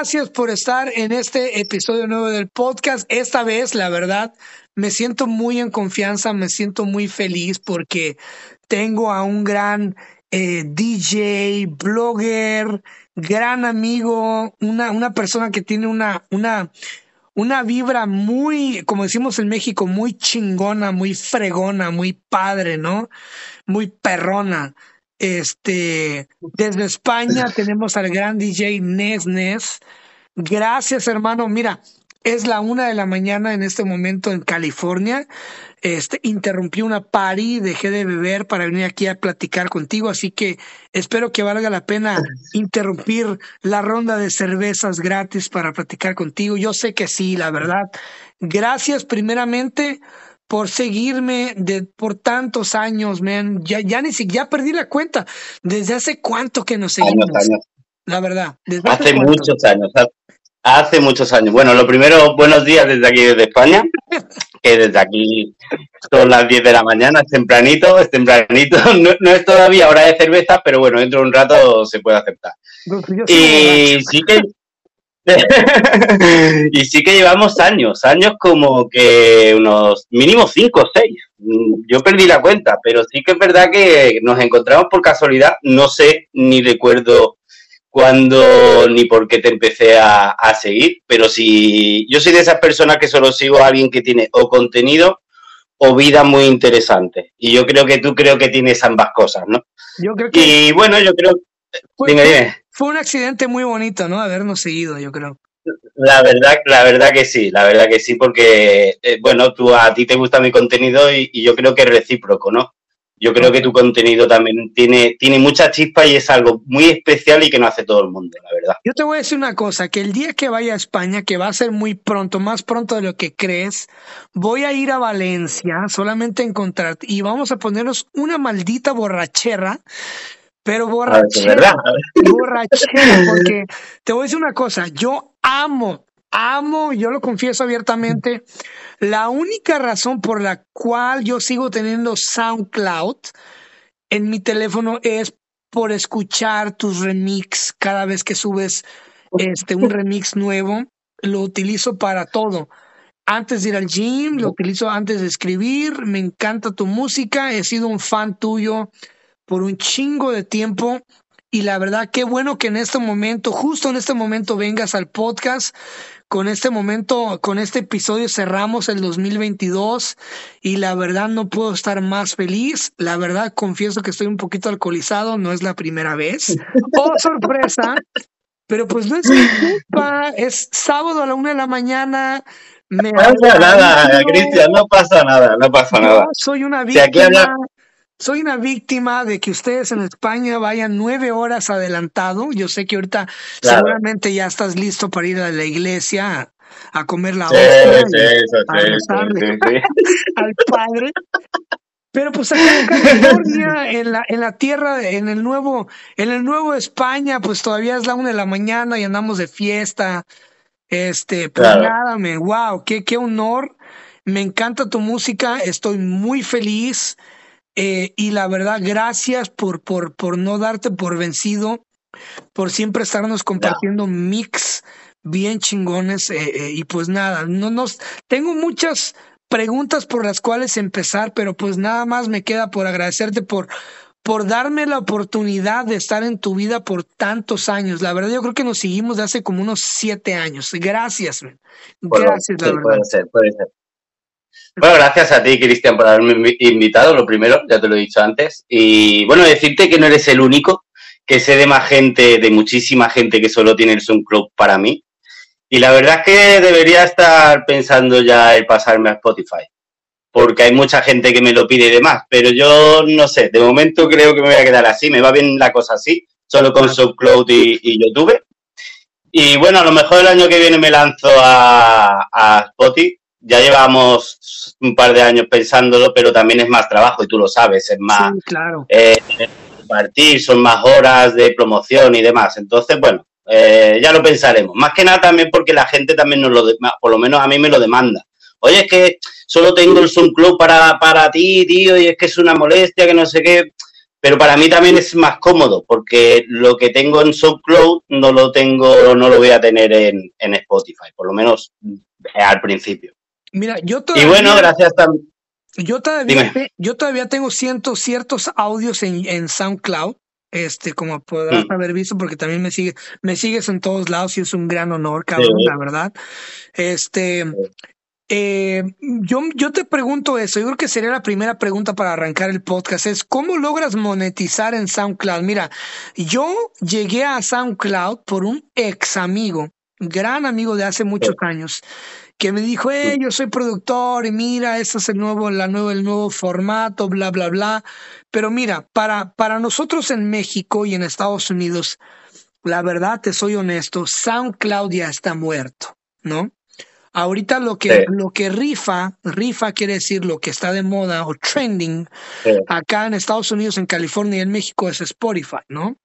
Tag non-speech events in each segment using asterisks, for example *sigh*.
Gracias por estar en este episodio nuevo del podcast. Esta vez, la verdad, me siento muy en confianza, me siento muy feliz porque tengo a un gran eh, DJ, blogger, gran amigo, una, una persona que tiene una, una, una vibra muy, como decimos en México, muy chingona, muy fregona, muy padre, ¿no? Muy perrona. Este, desde España tenemos al gran DJ Nes Nes. Gracias, hermano. Mira, es la una de la mañana en este momento en California. Este, interrumpí una party, dejé de beber para venir aquí a platicar contigo, así que espero que valga la pena interrumpir la ronda de cervezas gratis para platicar contigo. Yo sé que sí, la verdad. Gracias primeramente por seguirme de, por tantos años, man. Ya, ya ni siquiera ya perdí la cuenta. ¿Desde hace cuánto que nos seguimos? La verdad. Desde hace, muchos años. Hace muchos años. Bueno, lo primero, buenos días desde aquí, desde España. *laughs* Que desde aquí son las 10 de la mañana, es tempranito, es tempranito. *laughs* No, es todavía hora de cerveza, pero bueno, dentro de un rato se puede aceptar. Y sí que *laughs* y sí que llevamos años, años como que unos mínimo cinco o seis. Yo perdí la cuenta, pero sí que es verdad que nos encontramos por casualidad. No sé ni recuerdo cuándo ni por qué te empecé a, seguir, pero si yo soy de esas personas que solo sigo a alguien que tiene o contenido o vida muy interesante. Y yo creo que tú creo que tienes ambas cosas, ¿no? Yo creo que... Y bueno, yo creo... Fue, fue un accidente muy bonito, ¿no? Habernos seguido, yo creo. La verdad, la verdad que sí, la verdad que sí, porque, eh, bueno, tú a ti te gusta mi contenido y, yo creo que es recíproco, ¿no? Yo creo que tu contenido también tiene, tiene mucha chispa y es algo muy especial y que no hace todo el mundo, la verdad. Yo te voy a decir una cosa, que el día que vaya a España, que va a ser muy pronto, más pronto de lo que crees, voy a ir a Valencia solamente a encontrarte y vamos a ponernos una maldita borrachera pero borrachera, *laughs* borrachera, porque te voy a decir una cosa, yo amo, amo, yo lo confieso abiertamente, la única razón por la cual yo sigo teniendo SoundCloud en mi teléfono es por escuchar tus remix cada vez que subes este un remix nuevo, lo utilizo para todo. Antes de ir al gym, lo utilizo antes de escribir, me encanta tu música, he sido un fan tuyo por un chingo de tiempo. Y la verdad, qué bueno que en este momento, justo en este momento, vengas al podcast. Con este momento, con este episodio cerramos el 2022 y la verdad no puedo estar más feliz. La verdad, confieso que estoy un poquito alcoholizado, no es la primera vez. *laughs* ¡Oh, sorpresa! Pero pues no es mi culpa, es sábado a la una de la mañana. no pasa nada, Cristian, no pasa nada, no pasa nada. Soy una víctima. Soy una víctima de que ustedes en España vayan nueve horas adelantado. Yo sé que ahorita seguramente ya estás listo para ir a la iglesia a, comer la hostia *laughs* al Padre. Pero pues acá en California, en la, en la tierra, en el nuevo, en el nuevo España, pues todavía es la una de la mañana y andamos de fiesta. Este, pues nada, me, wow, qué, qué honor. Me encanta tu música, estoy muy feliz. Eh, y la verdad, gracias por, por, por no darte por vencido, por siempre estarnos compartiendo mix bien chingones. Eh, eh, y pues nada, no nos tengo muchas preguntas por las cuales empezar, pero pues nada más me queda por agradecerte por por darme la oportunidad de estar en tu vida por tantos años. La verdad, yo creo que nos seguimos de hace como unos siete años. Gracias, Gracias, la verdad. Puede ser, puede ser. Bueno, gracias a ti, Cristian, por haberme invitado, lo primero, ya te lo he dicho antes. Y bueno, decirte que no eres el único, que sé de más gente, de muchísima gente que solo tiene el Zoom Club para mí. Y la verdad es que debería estar pensando ya el pasarme a Spotify, porque hay mucha gente que me lo pide y demás, pero yo no sé, de momento creo que me voy a quedar así, me va bien la cosa así, solo con SoundCloud y, YouTube. Y bueno, a lo mejor el año que viene me lanzo a Spotify ya llevamos un par de años pensándolo, pero también es más trabajo y tú lo sabes, es más claro. Eh, partir, son más horas de promoción y demás. Entonces, bueno, eh, ya lo pensaremos. Más que nada también porque la gente también nos lo, por lo menos a mí me lo demanda. Oye, es que solo tengo el Zoom Club para, para ti, tío, y es que es una molestia, que no sé qué. Pero para mí también es más cómodo, porque lo que tengo en SoundCloud no lo tengo, no lo voy a tener en, Spotify, por lo menos eh, al principio. Mira, yo todavía, Y bueno, gracias también. Yo todavía, yo todavía tengo cientos, ciertos audios en, en SoundCloud este, como podrás mm. haber visto, porque también me sigues, me sigues en todos lados y es un gran honor, cabrón, la verdad. Este, eh, yo, yo te pregunto eso, yo creo que sería la primera pregunta para arrancar el podcast, es ¿cómo logras monetizar en SoundCloud? Mira, yo llegué a SoundCloud por un ex amigo, gran amigo de hace muchos años, que me dijo, hey, yo soy productor y mira, este es el nuevo, la nuevo, el nuevo formato, bla, bla, bla. Pero mira, para, para nosotros en México y en Estados Unidos, la verdad, te soy honesto, SoundCloud ya está muerto, ¿no? Ahorita lo que, lo que rifa, rifa quiere decir lo que está de moda o trending acá en Estados Unidos, en California y en México es Spotify, ¿no?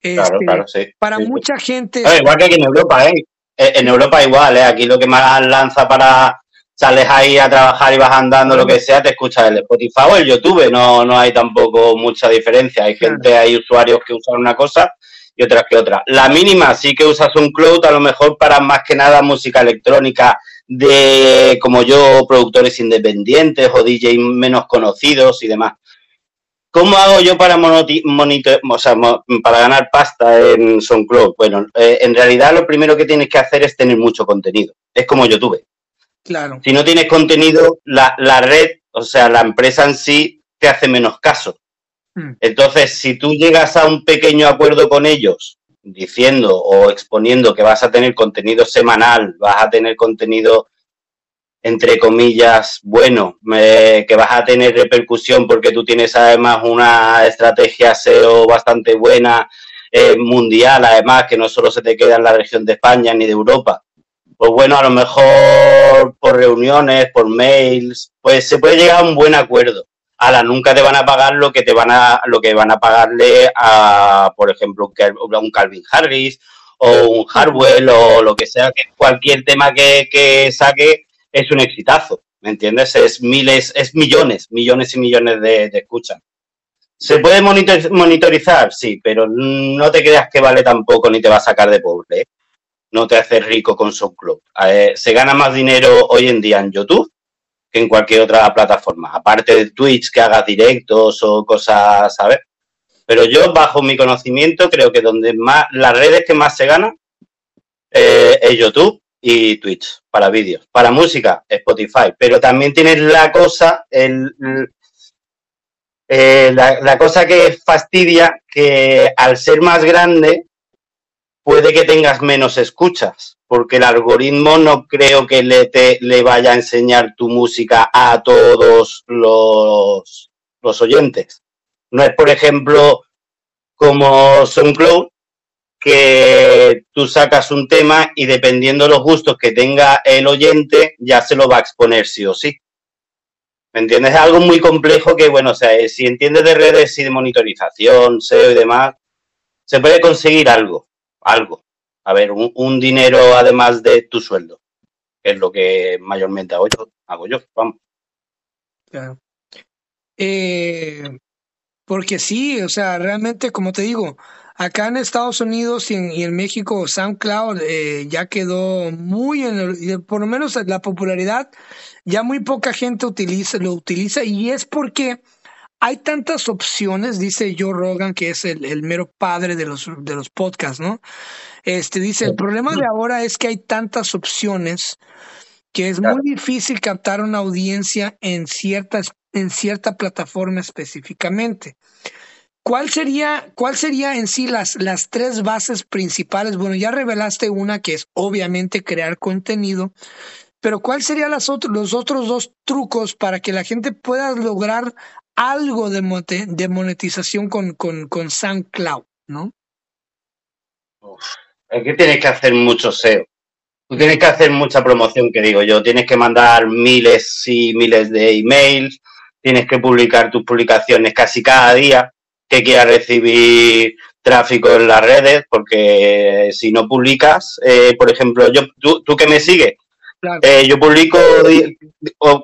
claro, este, claro, sí. Para mucha gente. igual que aquí en Europa, ¿eh? Eh, en Europa igual, ¿eh? Aquí lo que más lanza para sales ahí a trabajar y vas andando, lo que sea, te escuchas el Spotify o el YouTube, no, no hay tampoco mucha diferencia. Hay gente, hay usuarios que usan una cosa y otras que otra. La mínima sí que usas un cloud, a lo mejor para más que nada música electrónica de, como yo, productores independientes o DJ menos conocidos y demás. ¿Cómo hago yo para monitor, o sea, para ganar pasta en SoundCloud? Bueno, eh, en realidad lo primero que tienes que hacer es tener mucho contenido. Es como YouTube. Claro. Si no tienes contenido, la, la red, o sea, la empresa en sí te hace menos caso. Hmm. Entonces, si tú llegas a un pequeño acuerdo con ellos, diciendo o exponiendo que vas a tener contenido semanal, vas a tener contenido entre comillas, bueno, que vas a tener repercusión porque tú tienes además una estrategia SEO bastante buena, eh, mundial, además, que no solo se te queda en la región de España ni de Europa. Pues bueno, a lo mejor por reuniones, por mails, pues se puede llegar a un buen acuerdo. A la nunca te van a pagar lo que te van a, lo que van a pagarle a, por ejemplo, un Calvin Harris o un Harwell o lo que sea, que cualquier tema que saque es un exitazo, ¿me entiendes? Es miles, es millones, millones y millones de, escuchas. ¿Se puede monitorizar? Sí, pero no te creas que vale tampoco ni te va a sacar de pobre. ¿eh? No te hace rico con SoundCloud. Eh, se gana más dinero hoy en día en YouTube que en cualquier otra plataforma. Aparte de Twitch que hagas directos o cosas, ¿sabes? Pero yo, bajo mi conocimiento, creo que donde más, las redes que más se ganan eh, es YouTube y Twitch para vídeos. Para música, Spotify. Pero también tienes la cosa, el, eh, la, cosa que fastidia que al ser más grande puede que tengas menos escuchas, porque el algoritmo no creo que le, te, le vaya a enseñar tu música a todos los, los oyentes. No es, por ejemplo, como SoundCloud, que tú sacas un tema y dependiendo de los gustos que tenga el oyente, ya se lo va a exponer sí o sí. ¿Me entiendes? Es algo muy complejo que, bueno, o sea, eh, si entiendes de redes y de monitorización, SEO y demás, se puede conseguir algo, algo. A ver, un, dinero además de tu sueldo, es lo que mayormente hago yo, vamos. Eh, porque sí, o sea, realmente, como te digo, Acá en Estados Unidos y en, México, SoundCloud eh, ya quedó muy en el, por lo menos la popularidad, ya muy poca gente utiliza, lo utiliza y es porque hay tantas opciones, dice Joe Rogan, que es el, mero padre de los, de los podcasts, ¿no? Este dice, el problema de ahora es que hay tantas opciones que es muy difícil captar una audiencia en ciertas en cierta plataforma específicamente. ¿Cuál sería, ¿Cuál sería en sí las, las tres bases principales? Bueno, ya revelaste una que es obviamente crear contenido, pero ¿cuál serían las los otros dos trucos para que la gente pueda lograr algo de, de monetización con, con, con SoundCloud, ¿no? es que tienes que hacer mucho SEO. Tú tienes que hacer mucha promoción, que digo yo. Tienes que mandar miles y miles de emails, tienes que publicar tus publicaciones casi cada día que quiera recibir tráfico en las redes, porque si no publicas, eh, por ejemplo, yo, tú, tú que me sigues, Eh, yo publico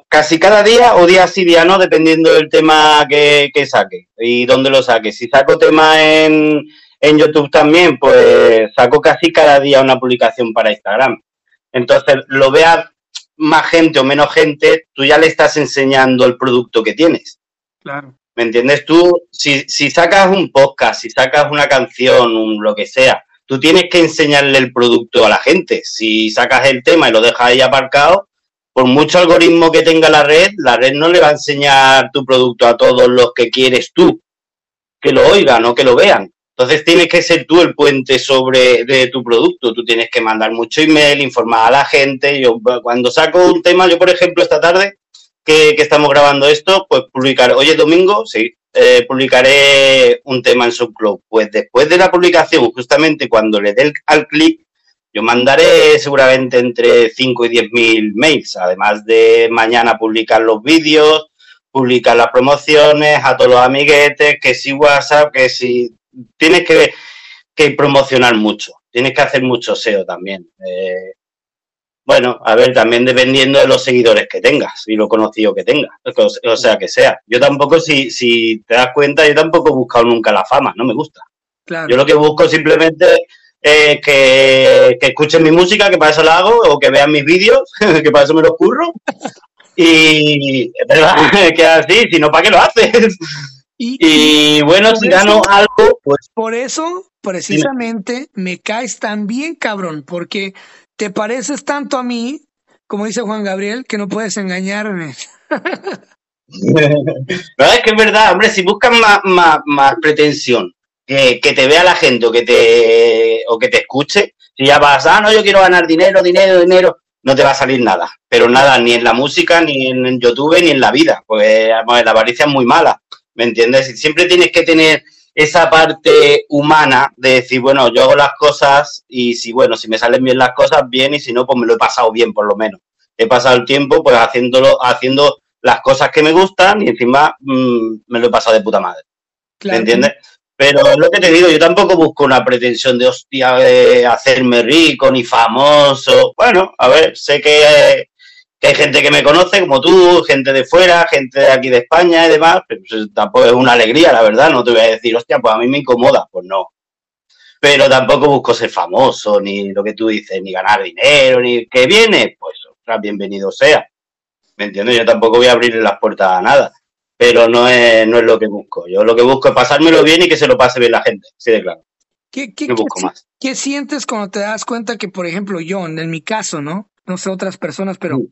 casi cada día o día sí, día no, dependiendo del tema que, saque y dónde lo saque. Si saco tema en, en YouTube también, pues saco casi cada día una publicación para Instagram. Entonces, lo vea más gente o menos gente, tú ya le estás enseñando el producto que tienes. Claro. ¿Me entiendes? Tú, si, si sacas un podcast, si sacas una canción, un, lo que sea, tú tienes que enseñarle el producto a la gente. Si sacas el tema y lo dejas ahí aparcado, por mucho algoritmo que tenga la red, la red no le va a enseñar tu producto a todos los que quieres tú que lo oigan o que lo vean. Entonces tienes que ser tú el puente sobre de tu producto. Tú tienes que mandar mucho email, informar a la gente. Yo cuando saco un tema, yo por ejemplo esta tarde que, estamos grabando esto, pues publicar, hoy es domingo, sí, eh, publicaré un tema en SoundCloud. Pues después de la publicación, justamente cuando le dé al clic, yo mandaré seguramente entre 5 y 10 mil mails, además de mañana publicar los vídeos, publicar las promociones a todos los amiguetes, que si WhatsApp, que si... Tienes que, que promocionar mucho, tienes que hacer mucho SEO también. Eh, bueno, a ver, también dependiendo de los seguidores que tengas y lo conocido que tengas, o sea que sea. Yo tampoco, si, si te das cuenta, yo tampoco he buscado nunca la fama, no me gusta. Yo lo que busco simplemente es que, escuchen mi música, que para eso la hago, o que vean mis vídeos, *laughs* que para eso me los curro. Y es verdad *laughs* que así, si no, ¿para qué lo haces? Y, bueno, si gano algo, pues... Por eso, precisamente, me caes tan bien, cabrón, porque te pareces tanto a mí, como dice Juan Gabriel, que no puedes engañarme. *laughs* no, es que es verdad, hombre, si buscas más, más, pretensión, que, te vea la gente o que te, o que te escuche, si ya vas, ah, no, yo quiero ganar dinero, dinero, dinero, no te va a salir nada. Pero nada, ni en la música, ni en YouTube, ni en la vida. Pues la avaricia es muy mala, ¿me entiendes? Siempre tienes que tener esa parte humana de decir, bueno, yo hago las cosas y si, bueno, si me salen bien las cosas, bien, y si no, pues me lo he pasado bien, por lo menos. He pasado el tiempo, pues, haciéndolo, haciendo las cosas que me gustan y encima mm, me lo he pasado de puta madre. ¿Me entiendes? Pero es lo que te digo, yo tampoco busco una pretensión de hostia, de hacerme rico ni famoso. Bueno, a ver, sé que hay gente que me conoce, como tú, gente de fuera, gente de aquí de España y demás, pero pues, tampoco es una alegría, la verdad, no te voy a decir, hostia, pues a mí me incomoda, pues no. Pero tampoco busco ser famoso, ni lo que tú dices, ni ganar dinero, ni que viene, pues bienvenido sea. ¿Me entiendes? Yo tampoco voy a abrirle las puertas a nada, pero no es, no es lo que busco. Yo lo que busco es pasármelo bien y que se lo pase bien la gente, sí de claro. ¿Qué, busco más. ¿Qué sientes cuando te das cuenta que, por ejemplo, yo, en mi caso, ¿no? No sé otras personas, pero mm.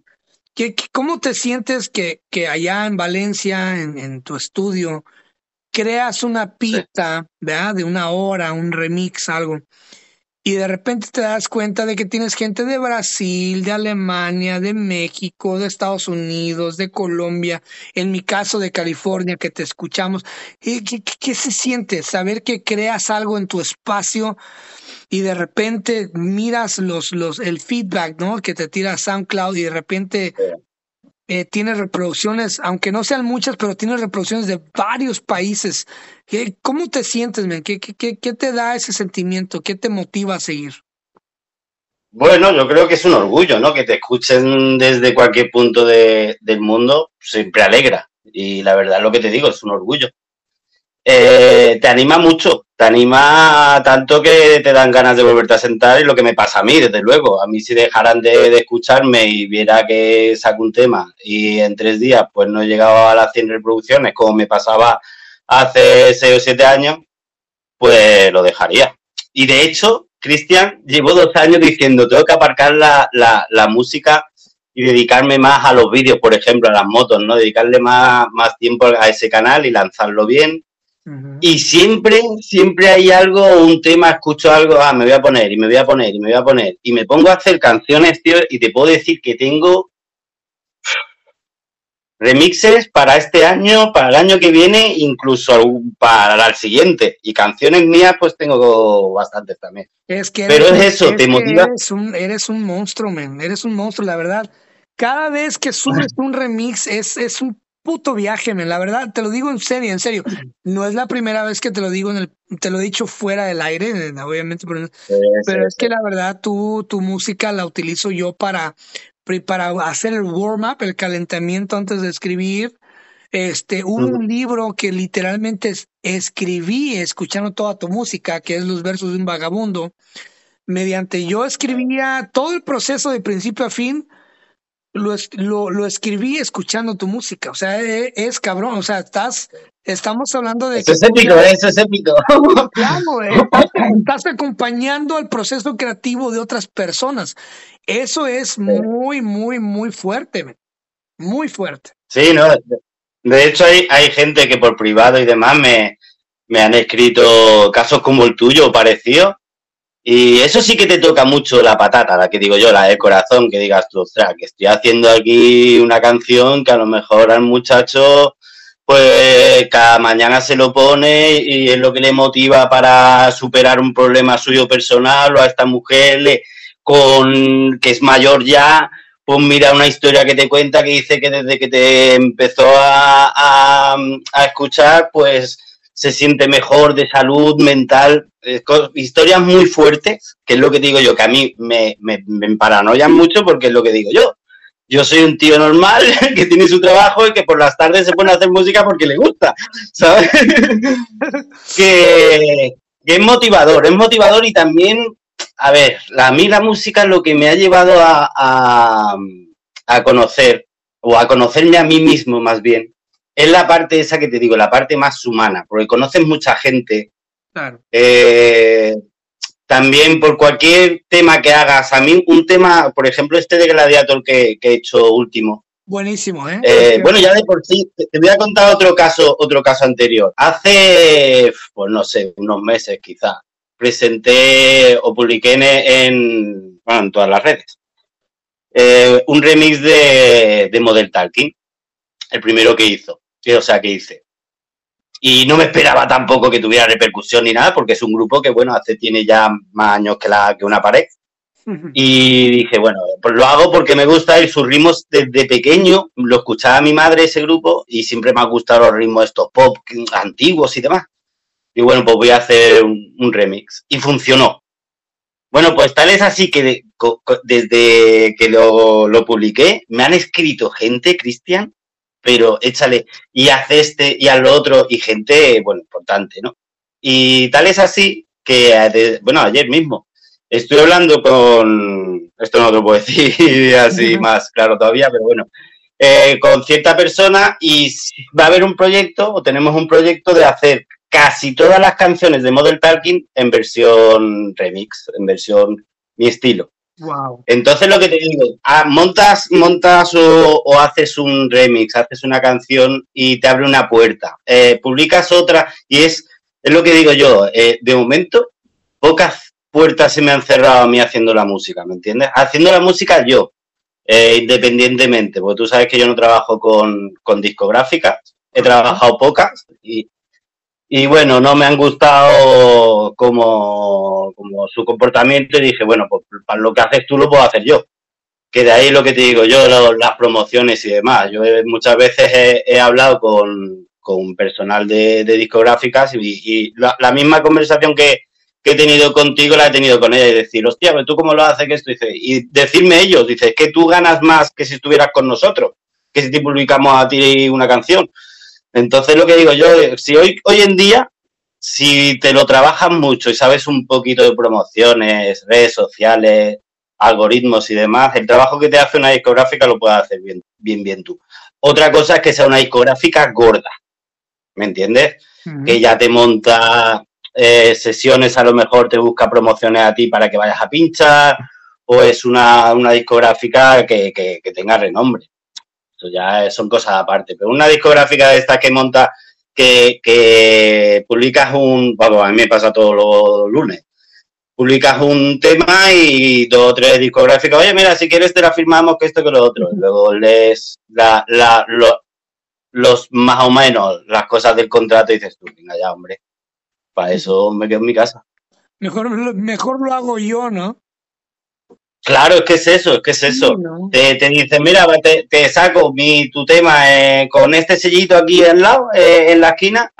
¿Qué, cómo te sientes que, que allá en Valencia, en, en, tu estudio, creas una pista, ¿verdad? De una hora, un remix, algo, y de repente te das cuenta de que tienes gente de Brasil, de Alemania, de México, de Estados Unidos, de Colombia, en mi caso de California, que te escuchamos. ¿Qué, qué, qué se siente saber que creas algo en tu espacio? y de repente miras los, los, el feedback, ¿no? Que te tira SoundCloud y de repente eh, tienes reproducciones, aunque no sean muchas, pero tienes reproducciones de varios países. ¿Cómo te sientes, qué, qué te da ese sentimiento? ¿Qué te motiva a seguir? Bueno, yo creo que es un orgullo, ¿no? Que te escuchen desde cualquier punto de, del mundo, siempre alegra. Y la verdad, lo que te digo, es un orgullo. Eh, te anima mucho, te anima tanto que te dan ganas de volverte a sentar y lo que me pasa a mí, desde luego. A mí si dejaran de, escucharme y viera que saco un tema y en tres días pues no he llegado a las 100 reproducciones como me pasaba hace seis o siete años, pues lo dejaría. Y de hecho, Cristian, llevo dos años diciendo, tengo que aparcar la, la, la música y dedicarme más a los vídeos, por ejemplo, a las motos, ¿no? Dedicarle más, más tiempo a ese canal y lanzarlo bien y siempre, siempre hay algo, un tema, escucho algo, ah, me voy a poner y me voy a poner y me voy a poner. Y me pongo a hacer canciones, tío, y te puedo decir que tengo remixes para este año, para el año que viene, incluso para el siguiente. Y canciones mías, pues tengo bastantes también. Es que Pero es eso, te motiva. Eres un, eres un monstruo, man. Eres un monstruo, la verdad. Cada vez que subes *laughs* un remix es, es un puto viaje, men. La verdad, te lo digo en serio, en serio. No es la primera vez que te lo digo en el, te lo he dicho fuera del aire, obviamente, pero, pero es que la verdad, tú, tu música la utilizo yo para, para hacer el warm-up, el calentamiento antes de escribir. Este, un libro que literalmente escribí escuchando toda tu música, que es Los versos de un vagabundo. Mediante yo escribía todo el proceso de principio a fin, lo, lo, lo escribí escuchando tu música. O sea, es, es, cabrón. O sea, estás, estamos hablando de. Eso es épico, eso es épico. *laughs* Claro, eh, estás, estás, acompañando el proceso creativo de otras personas. Eso es muy, muy, muy fuerte. Muy fuerte. Sí, no. De hecho, hay, hay gente que por privado y demás me, me han escrito casos como el tuyo, parecido. Y eso sí que te toca mucho la patata, la que digo yo, la del corazón, que digas tú, ostras, que estoy haciendo aquí una canción que a lo mejor al muchacho, pues cada mañana se lo pone y es lo que le motiva para superar un problema suyo personal o a esta mujer le, con que es mayor ya, pues mira una historia que te cuenta que dice que desde que te empezó a, a, a escuchar, pues se siente mejor de salud mental, eh, historias muy fuertes, que es lo que digo yo, que a mí me, me, me paranoian mucho porque es lo que digo yo. Yo soy un tío normal *laughs* que tiene su trabajo y que por las tardes se pone a hacer música porque le gusta, *laughs* ¿sabes? *laughs* que, es motivador, es motivador y también, a ver, a mí la música es lo que me ha llevado a, a, a conocer, o a conocerme a mí mismo más bien, es la parte esa que te digo, la parte más humana, porque conoces mucha gente. Claro. Eh, también por cualquier tema que hagas, a mí un tema, por ejemplo, este de Gladiator que, que he hecho último. Buenísimo, ¿eh? eh bueno, ya de por sí, te voy a contar otro caso, otro caso anterior. Hace, pues no sé, unos meses quizá, presenté o publiqué en, en, bueno, en todas las redes eh, un remix de, de Model Talking, el primero que hizo o sea, que hice. Y no me esperaba tampoco que tuviera repercusión ni nada, porque es un grupo que, bueno, hace tiene ya más años que, la, que una pared. Y dije, bueno, pues lo hago porque me gusta y sus ritmos desde pequeño. Lo escuchaba mi madre ese grupo y siempre me ha gustado los ritmos estos pop antiguos y demás. Y bueno, pues voy a hacer un, un remix. Y funcionó. Bueno, pues tal es así que de, desde que lo, lo publiqué, me han escrito gente, Cristian, pero échale y haz este y haz lo otro y gente, bueno, importante, ¿no? Y tal es así que, bueno, ayer mismo estoy hablando con, esto no lo puedo *laughs* decir así más claro todavía, pero bueno, eh, con cierta persona y va a haber un proyecto o tenemos un proyecto de hacer casi todas las canciones de Model Talking en versión remix, en versión mi estilo. Wow. Entonces lo que te digo, ah, montas, montas o, o, haces un remix, haces una canción y te abre una puerta. Eh, publicas otra y es, es lo que digo yo, eh, de momento pocas puertas se me han cerrado a mí haciendo la música, ¿me entiendes? Haciendo la música yo, eh, independientemente, porque tú sabes que yo no trabajo con, con discográficas, he trabajado pocas y, y bueno, no me han gustado como, como su comportamiento y dije, bueno, pues para lo que haces tú lo puedo hacer yo. Que de ahí lo que te digo yo, lo, las promociones y demás. Yo he, muchas veces he, hablado con, con, personal de, discográficas y, la, misma conversación que, que, he tenido contigo la he tenido con ella y decir, hostia, pero tú cómo lo haces que esto? Dice, y decirme ellos, dice, que tú ganas más que si estuvieras con nosotros, que si te publicamos a ti una canción. Entonces lo que digo yo, si hoy, hoy en día, si te lo trabajas mucho y sabes un poquito de promociones, redes sociales, algoritmos y demás, el trabajo que te hace una discográfica lo puedes hacer bien, bien, bien tú. Otra cosa es que sea una discográfica gorda, ¿me entiendes? Uh -huh. Que ya te monta eh, sesiones, a lo mejor te busca promociones a ti para que vayas a pinchar, o es una, una discográfica que, que, que tenga renombre. Ya son cosas aparte. Pero una discográfica de estas que monta, que, que publicas un, bueno, a mí me pasa todos los lunes, publicas un tema y dos o tres discográficas, oye, mira, si quieres te la firmamos que esto que lo otro. *laughs* Luego lees la, la, lo, los más o menos las cosas del contrato y dices tú, venga ya, hombre, para eso me quedo en mi casa. Mejor, mejor lo hago yo, ¿no? Claro, es que es eso, es que es eso. No. te, te, dicen, mira, te, te saco mi, tu tema eh, con este sellito aquí al lado, eh, en la esquina,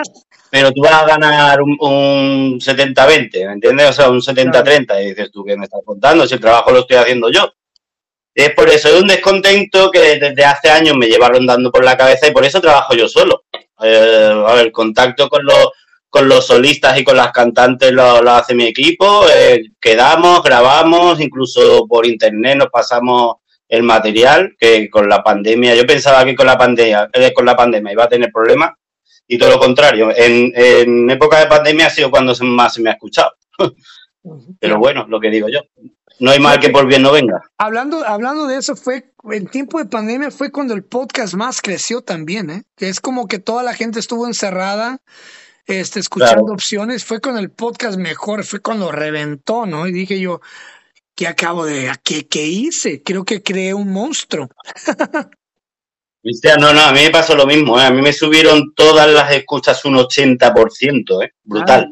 pero tú vas a ganar un, un 70-20, ¿me entiendes? O sea, un 70-30. Y dices tú, ¿qué me estás contando? Si el trabajo lo estoy haciendo yo. Es por eso, es un descontento que desde hace años me lleva rondando por la cabeza y por eso trabajo yo solo. Eh, a ver, el contacto con los, con los solistas y con las cantantes lo, hace mi equipo. Eh, quedamos, grabamos, incluso por internet nos pasamos el material, que con la pandemia, yo pensaba que con la pandemia, eh, con la pandemia iba a tener problemas y todo lo contrario. En, en época de pandemia ha sido cuando más se me ha escuchado. Pero bueno, lo que digo yo. No hay mal que por bien no venga. Hablando, hablando de eso, fue el tiempo de pandemia fue cuando el podcast más creció también, ¿eh? Que es como que toda la gente estuvo encerrada, este, escuchando opciones. Fue con el podcast mejor, fue cuando reventó, ¿no? Y dije yo, ¿qué acabo de, qué, qué hice? Creo que creé un monstruo. *laughs* No, no, a mí me pasó lo mismo, ¿eh? A mí me subieron todas las escuchas un 80%, ¿eh? Brutal.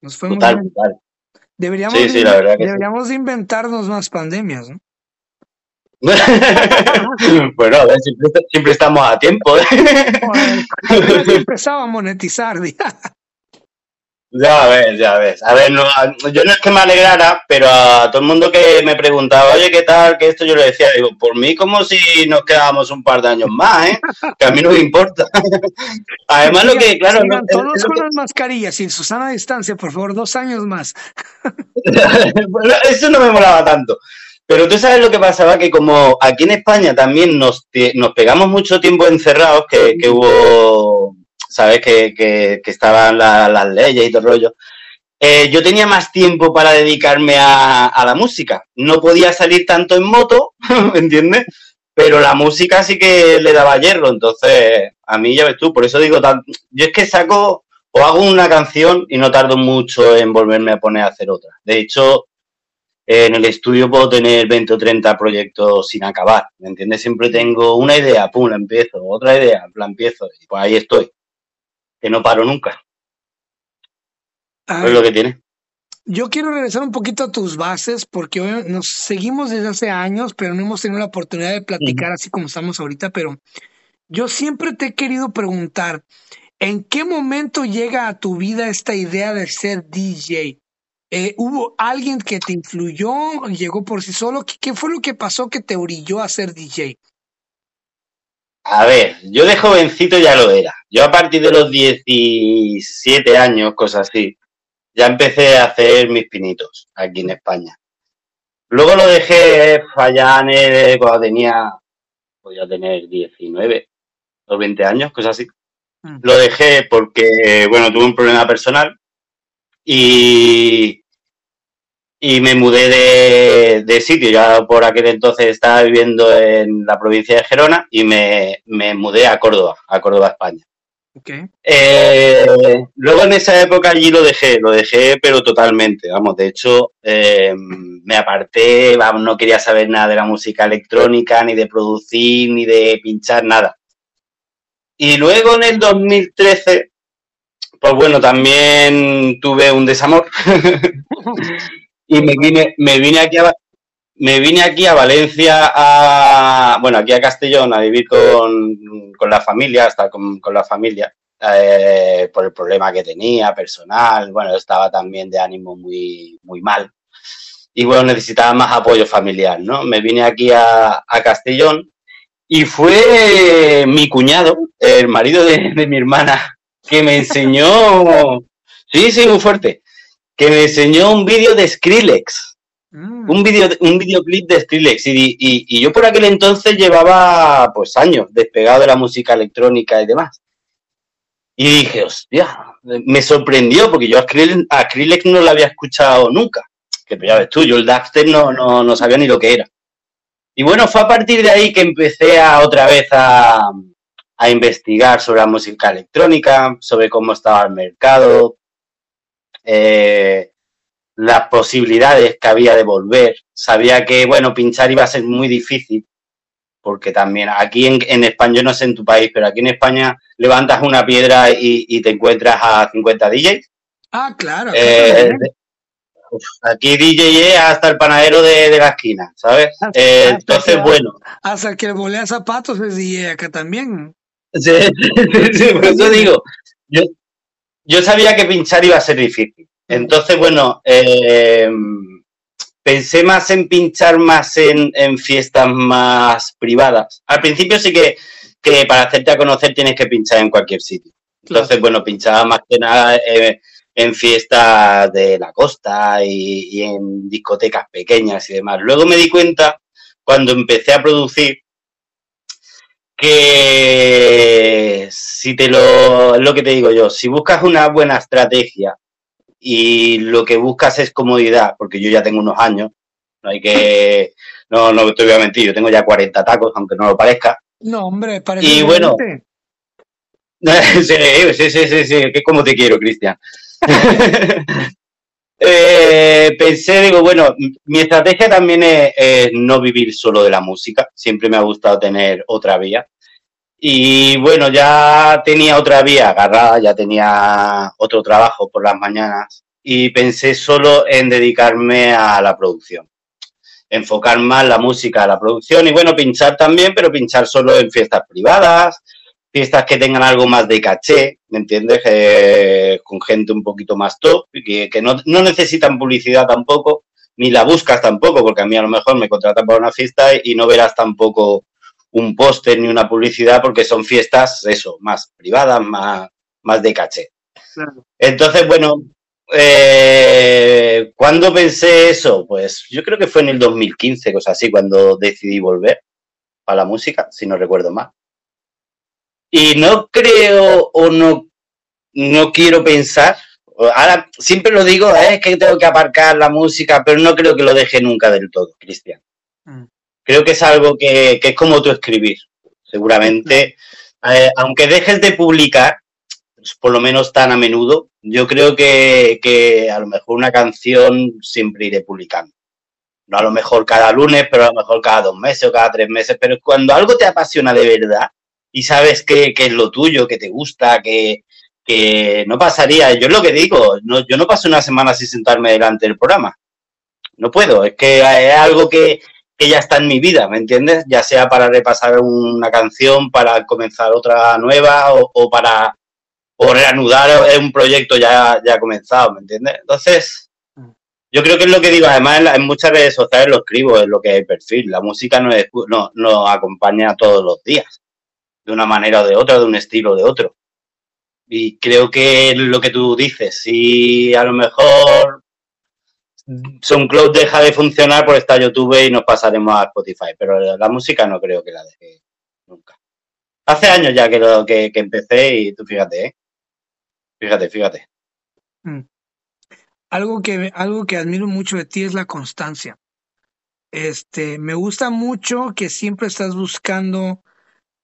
nos fue brutal, brutal. Deberíamos, deberíamos inventarnos más pandemias, ¿no? *laughs* bueno, a ver, siempre, estamos a tiempo. ¿eh? *laughs* empezaba a monetizar. Ya ves, ya ves. A ver, no, yo no es que me alegrara, pero a todo el mundo que me preguntaba, oye, ¿qué tal? Que esto yo le decía, digo, por mí como si nos quedábamos un par de años más, ¿eh? *laughs* Que a mí no me importa. *laughs* Además, lo que, claro. no, todos con las mascarillas y Susana a distancia, por favor, dos años más. *laughs* eso no me molaba tanto. Pero tú sabes lo que pasaba, que como aquí en España también nos, nos pegamos mucho tiempo encerrados, que, que hubo ¿sabes? Que, que, estaban las leyes y todo el rollo. Eh, yo tenía más tiempo para dedicarme a, la música. No podía salir tanto en moto, *laughs* ¿me entiendes? Pero la música sí que le daba hierro. Entonces, a mí ya ves tú, por eso digo, yo es que saco o hago una canción y no tardo mucho en volverme a poner a hacer otra. De hecho, en el estudio puedo tener 20 o 30 proyectos sin acabar, ¿me entiendes? Siempre tengo una idea, pum, la empiezo, otra idea, la empiezo, y pues ahí estoy que no paro nunca. es lo que tiene. Yo quiero regresar un poquito a tus bases porque hoy nos seguimos desde hace años, pero no hemos tenido la oportunidad de platicar así como estamos ahorita, pero yo siempre te he querido preguntar, ¿en qué momento llega a tu vida esta idea de ser DJ? Eh, ¿Hubo alguien que te influyó? ¿Llegó por sí solo? ¿Qué, fue lo que pasó que te orilló a ser DJ? A ver, yo de jovencito ya lo era. Yo a partir de los 17 años, cosas así, ya empecé a hacer mis pinitos aquí en España. Luego lo dejé fallar cuando tenía, podía tener 19 o 20 años, cosas así. Mm. Lo dejé porque, bueno, tuve un problema personal y, y me mudé de, sitio. Ya por aquel entonces estaba viviendo en la provincia de Gerona y me, mudé a Córdoba, a Córdoba, España. Eh, luego en esa época allí lo dejé, lo dejé pero totalmente, vamos, de hecho eh, me aparté, no quería saber nada de la música electrónica, ni de producir, ni de pinchar, nada. Y luego en el 2013, pues bueno, también tuve un desamor *laughs* y me vine, me vine aquí a, me vine aquí a Valencia, a, bueno, aquí a Castellón a vivir con, la familia, hasta con, la familia, eh, por el problema que tenía personal, bueno, estaba también de ánimo muy, muy mal. Y bueno, necesitaba más apoyo familiar, ¿no? Me vine aquí a, Castellón y fue mi cuñado, el marido de, de mi hermana, que me enseñó, sí, sí, muy fuerte, que me enseñó un vídeo de Skrillex. Mm. Un video, un videoclip de Skrillex. Y, y, yo por aquel entonces llevaba pues años despegado de la música electrónica y demás. Y dije, hostia, me sorprendió porque yo a Skrillex, no lo había escuchado nunca. Que ya ves tú, yo el Daxter no, no, no sabía ni lo que era. Y bueno, fue a partir de ahí que empecé a otra vez a, a investigar sobre la música electrónica, sobre cómo estaba el mercado, eh, las posibilidades que había de volver. Sabía que, bueno, pinchar iba a ser muy difícil, porque también aquí en, en España, yo no sé en tu país, pero aquí en España levantas una piedra y, te encuentras a 50 DJs. Ah, claro. Eh, aquí DJ es hasta el panadero de, la esquina, ¿sabes? Eh, entonces, bueno. Hasta que le volea zapatos es DJ acá también. *laughs* Sí, por eso digo, yo, yo sabía que pinchar iba a ser difícil. Entonces, bueno, eh, pensé más en pinchar más en, fiestas más privadas. Al principio sí que, que, para hacerte a conocer tienes que pinchar en cualquier sitio. Entonces, bueno, pinchaba más que nada eh, en fiestas de la costa y, en discotecas pequeñas y demás. Luego me di cuenta, cuando empecé a producir, que si te lo, lo que te digo yo, si buscas una buena estrategia y lo que buscas es comodidad, porque yo ya tengo unos años, no hay que, no, no te voy a mentir, yo tengo ya 40 tacos, aunque no lo parezca. No, hombre, parece Y bueno, *laughs* sí, sí, sí, sí, sí, que como te quiero, Cristian. *laughs* Eh, pensé, digo, bueno, mi estrategia también es, no vivir solo de la música. Siempre me ha gustado tener otra vía. Y bueno, ya tenía otra vía agarrada, ya tenía otro trabajo por las mañanas y pensé solo en dedicarme a la producción. Enfocar más la música a la producción y bueno, pinchar también, pero pinchar solo en fiestas privadas, fiestas que tengan algo más de caché, ¿me entiendes? Eh, con gente un poquito más top que, que no, no, necesitan publicidad tampoco, ni la buscas tampoco, porque a mí a lo mejor me contratan para una fiesta y no verás tampoco un póster ni una publicidad porque son fiestas, eso, más privadas, más, más de caché. Entonces, bueno, eh, ¿cuándo pensé eso? Pues yo creo que fue en el 2015, cosa así, cuando decidí volver a la música, si no recuerdo mal. Y no creo o no, no quiero pensar, ahora siempre lo digo, es que tengo que aparcar la música, pero no creo que lo deje nunca del todo, Cristian. Creo que es algo que, es como tú escribir. Seguramente, eh, aunque dejes de publicar, por lo menos tan a menudo, yo creo que, que a lo mejor una canción siempre iré publicando no a lo mejor cada lunes, pero a lo mejor cada dos meses o cada tres meses, pero cuando algo te apasiona de verdad, y sabes que, es lo tuyo, que te gusta, que, no pasaría. Yo es lo que digo, no, yo no paso una semana sin sentarme delante del programa. No puedo, es que es algo que, ya está en mi vida, ¿me entiendes? Ya sea para repasar una canción, para comenzar otra nueva o, para o reanudar un proyecto ya, ya comenzado, ¿me entiendes? Entonces, yo creo que es lo que digo, además en, muchas redes sociales lo escribo, es lo que hay perfil. La música no, no, nos acompaña todos los días de una manera o de otra, de un estilo o de otro. Y creo que lo que tú dices, si a lo mejor SoundCloud deja de funcionar, por estar YouTube y nos pasaremos a Spotify, pero la música no creo que la deje nunca. Hace años ya que, lo, que, empecé y tú fíjate, ¿eh? Fíjate, fíjate. Mm. Algo que, algo que admiro mucho de ti es la constancia. Este, me gusta mucho que siempre estás buscando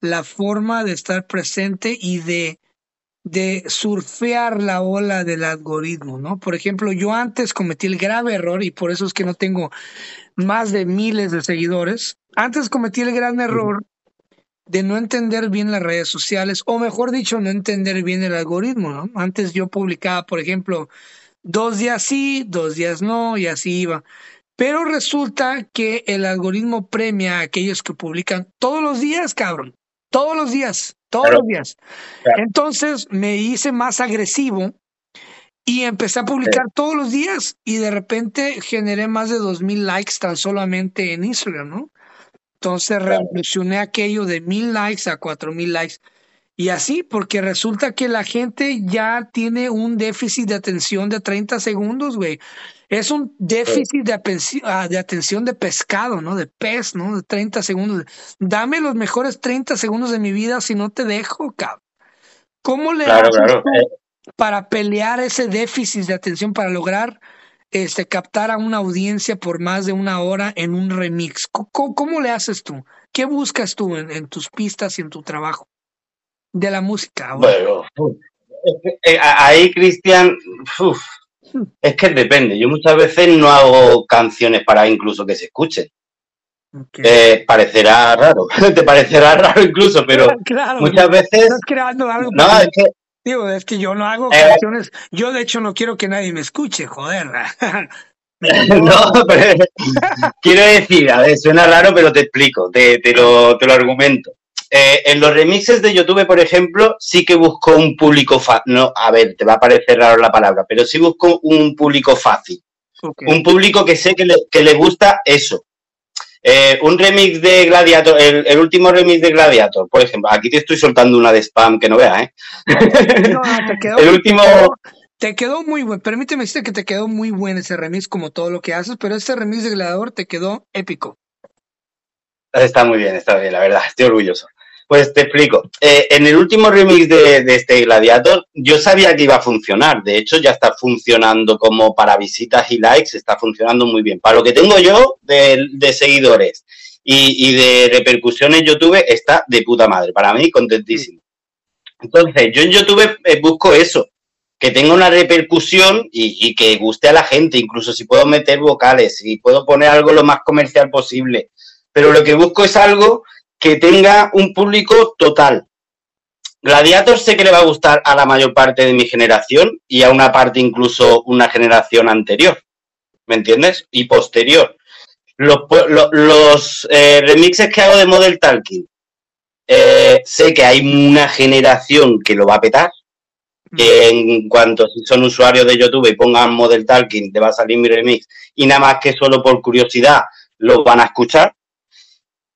la forma de estar presente y de, de surfear la ola del algoritmo, ¿no? Por ejemplo, yo antes cometí el grave error, y por eso es que no tengo más de miles de seguidores, antes cometí el gran error de no entender bien las redes sociales, o mejor dicho, no entender bien el algoritmo, ¿no? Antes yo publicaba, por ejemplo, dos días sí, dos días no, y así iba. Pero resulta que el algoritmo premia a aquellos que publican todos los días, cabrón todos los días, todos los días. Entonces me hice más agresivo y empecé a publicar todos los días y de repente generé más de dos mil likes tan solamente en Instagram, ¿no? Entonces revolucioné aquello de mil likes a cuatro mil likes. Y así, porque resulta que la gente ya tiene un déficit de atención de 30 segundos, güey. Es un déficit de, ah, de, atención de pescado, ¿no? De pez, ¿no? De 30 segundos. Dame los mejores 30 segundos de mi vida si no te dejo, cabrón. ¿Cómo le haces eh. para pelear ese déficit de atención, para lograr este, captar a una audiencia por más de una hora en un remix? ¿Cómo, le haces tú? ¿Qué buscas tú en, tus pistas y en tu trabajo de la música? Bueno, eh, ahí, Cristian, es que depende. Yo muchas veces no hago canciones para incluso que se escuchen. Eh, parecerá raro, *laughs* te parecerá raro incluso, pero *laughs* muchas veces. Estás creando algo. No, es que. Digo, es que yo no hago eh, canciones. Yo, de hecho, no quiero que nadie me escuche, joder. *laughs* no, pero quiero decir, a ver, suena raro, pero te explico, te, te, lo, te lo argumento. Eh, en los remixes de YouTube, por ejemplo, sí que busco un público fácil. No, a ver, te va a parecer raro la palabra, pero sí busco un público fácil. Un público que sé que le, que le gusta eso. Eh, un remix de Gladiator, el, último remix de Gladiator, por ejemplo. Aquí te estoy soltando una de spam que no veas, ¿eh? No, te *laughs* quedó, el último. Te quedó, muy bueno. Permíteme decirte que te quedó muy bueno ese remix, como todo lo que haces, pero ese remix de Gladiator te quedó épico. Está muy bien, está bien, la verdad. Estoy orgulloso. Pues te explico. Eh, en el último remix de, este Gladiator, yo sabía que iba a funcionar. De hecho, ya está funcionando como para visitas y likes, está funcionando muy bien. Para lo que tengo yo de, seguidores y, de repercusión en YouTube, está de puta madre. Para mí, contentísimo. Entonces, yo en YouTube eh, busco eso, que tenga una repercusión y, y, que guste a la gente, incluso si puedo meter vocales, si puedo poner algo lo más comercial posible. Pero lo que busco es algo que tenga un público total. Gladiator sé que le va a gustar a la mayor parte de mi generación y a una parte incluso una generación anterior, ¿me entiendes? Y posterior. Los, eh, remixes que hago de Model Talking, eh, sé que hay una generación que lo va a petar, que en cuanto si son usuarios de YouTube y pongan Model Talking, te va a salir mi remix, y nada más que solo por curiosidad lo van a escuchar.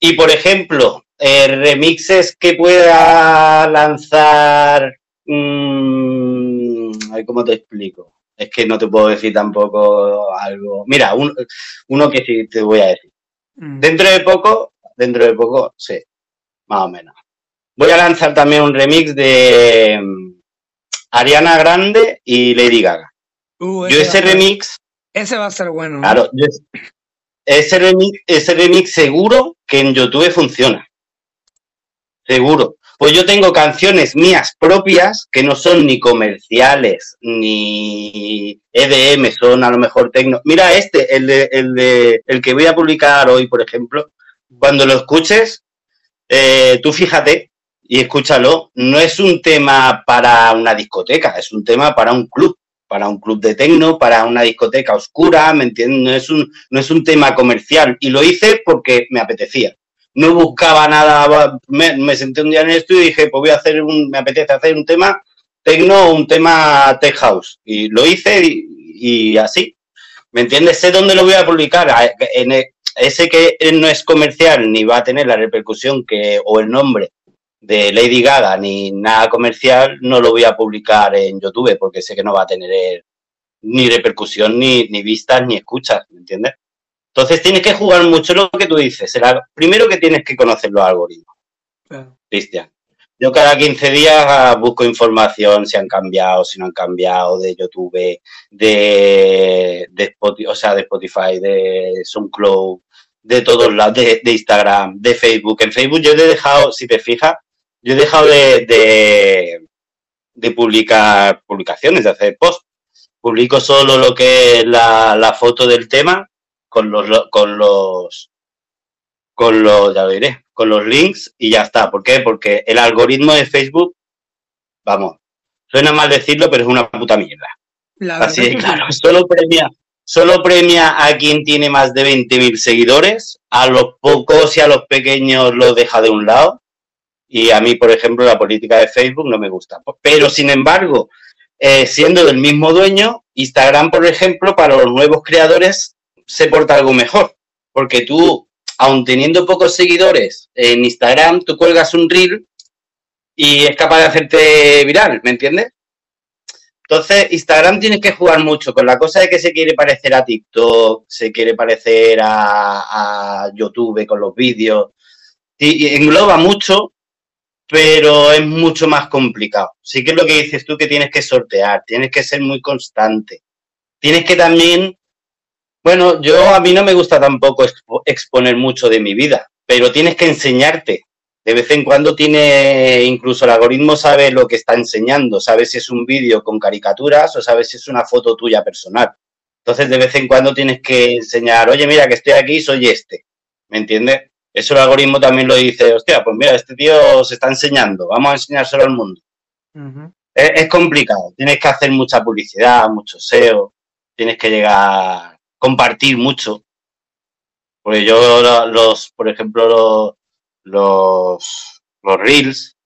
Y por ejemplo, eh, remixes que pueda lanzar. Mmm, ¿Cómo te explico? Es que no te puedo decir tampoco algo. Mira, uno que sí te voy a decir. Mm. Dentro de poco, dentro de poco, sí, más o menos. Voy a lanzar también un remix de mm, Ariana Grande y Lady Gaga. Uh, yo ese remix. Ese va a ser bueno. Claro, yo, ese remix, ese remix seguro que en YouTube funciona. Seguro. Pues yo tengo canciones mías propias que no son ni comerciales ni EDM, son a lo mejor tecno. Mira este, el de, el de, el que voy a publicar hoy, por ejemplo. Cuando lo escuches, eh, tú fíjate y escúchalo. No es un tema para una discoteca, es un tema para un club para un club de tecno, para una discoteca oscura, ¿me entiendes? No es un, no es un tema comercial. Y lo hice porque me apetecía. No buscaba nada, me, senté un día en esto y dije, pues voy a hacer un, me apetece hacer un tema tecno o un tema tech house. Y lo hice y, así. ¿Me entiendes? Sé dónde lo voy a publicar. En e, ese que no es comercial ni va a tener la repercusión que, o el nombre de Lady Gaga ni nada comercial, no lo voy a publicar en YouTube porque sé que no va a tener ni repercusión, ni, ni vistas, ni escuchas, ¿me entiendes? Entonces tienes que jugar mucho lo que tú dices. Será primero que tienes que conocer los algoritmos. Cristian. Yo cada 15 días busco información si han cambiado, si no han cambiado de YouTube, de, de Spotify, o sea, de Spotify, de SoundCloud, de todos lados, de, de, Instagram, de Facebook. En Facebook yo he dejado, si te fijas, yo he dejado de, de, publicar publicaciones, de hacer post. Publico solo lo que es la, foto del tema con los, con los, con los, ya lo diré, con los links y ya está. ¿Por qué? Porque el algoritmo de Facebook, vamos, suena mal decirlo, pero es una puta mierda. Así de claro, solo premia, solo premia a quien tiene más de 20.000 seguidores, a los pocos y a los pequeños los deja de un lado y a mí, por ejemplo, la política de Facebook no me gusta. Pero, sin embargo, eh, siendo del mismo dueño, Instagram, por ejemplo, para los nuevos creadores se porta algo mejor. Porque tú, aun teniendo pocos seguidores en Instagram, tú cuelgas un reel y es capaz de hacerte viral, ¿me entiendes? Entonces, Instagram tiene que jugar mucho con la cosa de que se quiere parecer a TikTok, se quiere parecer a, a YouTube con los vídeos, y engloba mucho pero es mucho más complicado. Sí que es lo que dices tú que tienes que sortear, tienes que ser muy constante. Tienes que también, bueno, yo a mí no me gusta tampoco exponer mucho de mi vida, pero tienes que enseñarte. De vez en cuando tiene, incluso el algoritmo sabe lo que está enseñando, sabe si es un vídeo con caricaturas o sabe si es una foto tuya personal. Entonces, de vez en cuando tienes que enseñar, oye, mira, que estoy aquí, soy este. ¿Me entiendes? Eso el algoritmo también lo dice, hostia, pues mira, este tío se está enseñando, vamos a enseñárselo al mundo. es, complicado, tienes que hacer mucha publicidad, mucho SEO, tienes que llegar, compartir mucho. Porque yo los, por ejemplo, los, los, reels,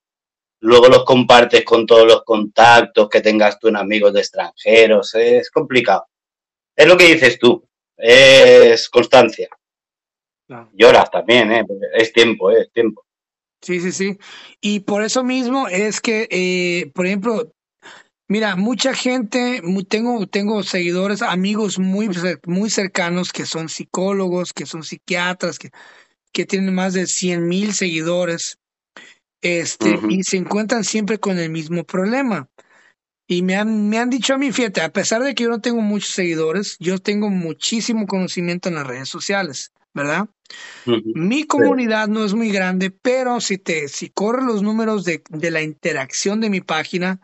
luego los compartes con todos los contactos que tengas tú en amigos de extranjeros, es complicado. es lo que dices tú, es constancia. Lloras también, ¿eh? es tiempo, ¿eh? es tiempo. Sí, sí, sí. Y por eso mismo es que, eh, por ejemplo, mira, mucha gente, tengo, tengo seguidores, amigos muy, muy cercanos que son psicólogos, que son psiquiatras, que, que tienen más de 100 mil seguidores, este, y se encuentran siempre con el mismo problema. Y me han, me han dicho a mí, fíjate, a pesar de que yo no tengo muchos seguidores, yo tengo muchísimo conocimiento en las redes sociales, ¿verdad? Mi comunidad no es muy grande, pero si te, si corres los números de, de, la interacción de mi página,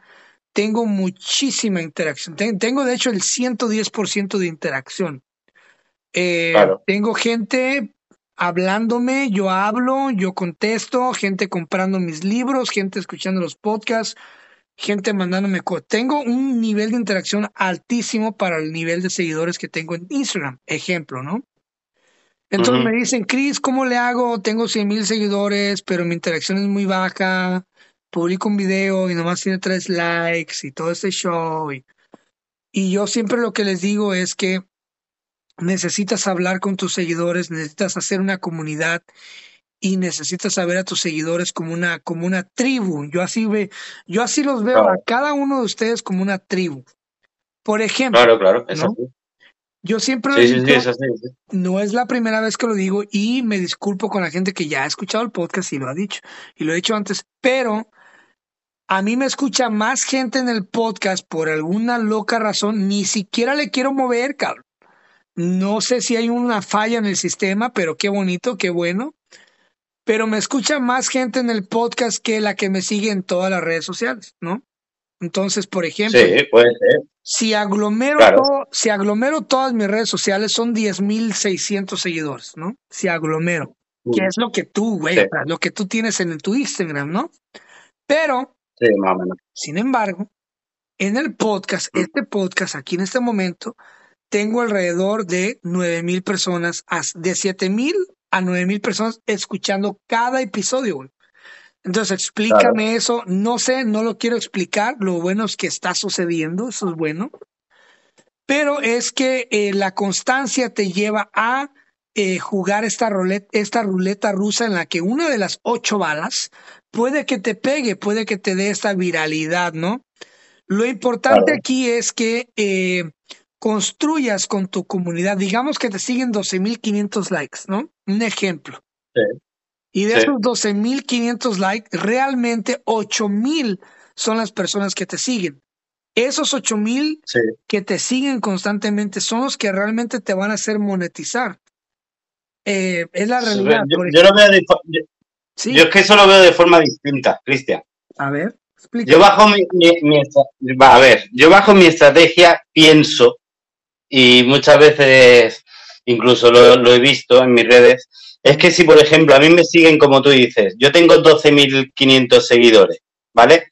tengo muchísima interacción. tengo de hecho el 110% de interacción. Eh, tengo gente hablándome, yo hablo, yo contesto, gente comprando mis libros, gente escuchando los podcasts gente mandándome Tengo un nivel de interacción altísimo para el nivel de seguidores que tengo en Instagram, ejemplo, ¿no? Entonces me dicen, Chris, ¿cómo le hago? Tengo 100 mil seguidores, pero mi interacción es muy baja. Publico un video y nomás tiene tres likes y todo ese show. Y, y yo siempre lo que les digo es que necesitas hablar con tus seguidores, necesitas hacer una comunidad y necesitas saber a tus seguidores como una, como una tribu. Yo así, ve, yo así los veo a cada uno de ustedes como una tribu. Por ejemplo, claro, claro, yo siempre no es la primera vez que lo digo y me disculpo con la gente que ya ha escuchado el podcast y lo ha dicho y lo he dicho antes, pero a mí me escucha más gente en el podcast por alguna loca razón, ni siquiera le quiero mover, cabrón. No sé si hay una falla en el sistema, pero qué bonito, qué bueno pero me escucha más gente en el podcast que la que me sigue en todas las redes sociales, ¿no? Entonces, por ejemplo, si aglomero, si aglomero todas mis redes sociales, son 10.600 seguidores, ¿no? Si aglomero, que es lo que tú, güey, lo que tú tienes en tu Instagram, ¿no? Pero, sin embargo, en el podcast, mm. este podcast, aquí en este momento, tengo alrededor de 9.000 personas, de 7.000 a nueve mil personas escuchando cada episodio, Entonces, explícame eso. No sé, no lo quiero explicar. Lo bueno es que está sucediendo, eso es bueno. Pero es que eh, la constancia te lleva a eh, jugar esta ruleta, esta ruleta rusa en la que una de las ocho balas puede que te pegue, puede que te dé esta viralidad, ¿no? Lo importante aquí es que eh, construyas con tu comunidad, digamos que te siguen 12.500 likes, ¿no? Un ejemplo. Sí. Y de esos 12.500 likes, realmente 8.000 son las personas que te siguen. Esos 8.000 que te siguen constantemente son los que realmente te van a hacer monetizar. Eh, es la realidad. Yo, lo veo de, yo, es que eso lo veo de forma distinta, Cristian. A ver, explica. Yo bajo mi, a ver, yo bajo mi estrategia pienso y muchas veces, incluso lo, he visto en mis redes, es que si, por ejemplo, a mí me siguen como tú dices, yo tengo 12.500 seguidores, ¿vale?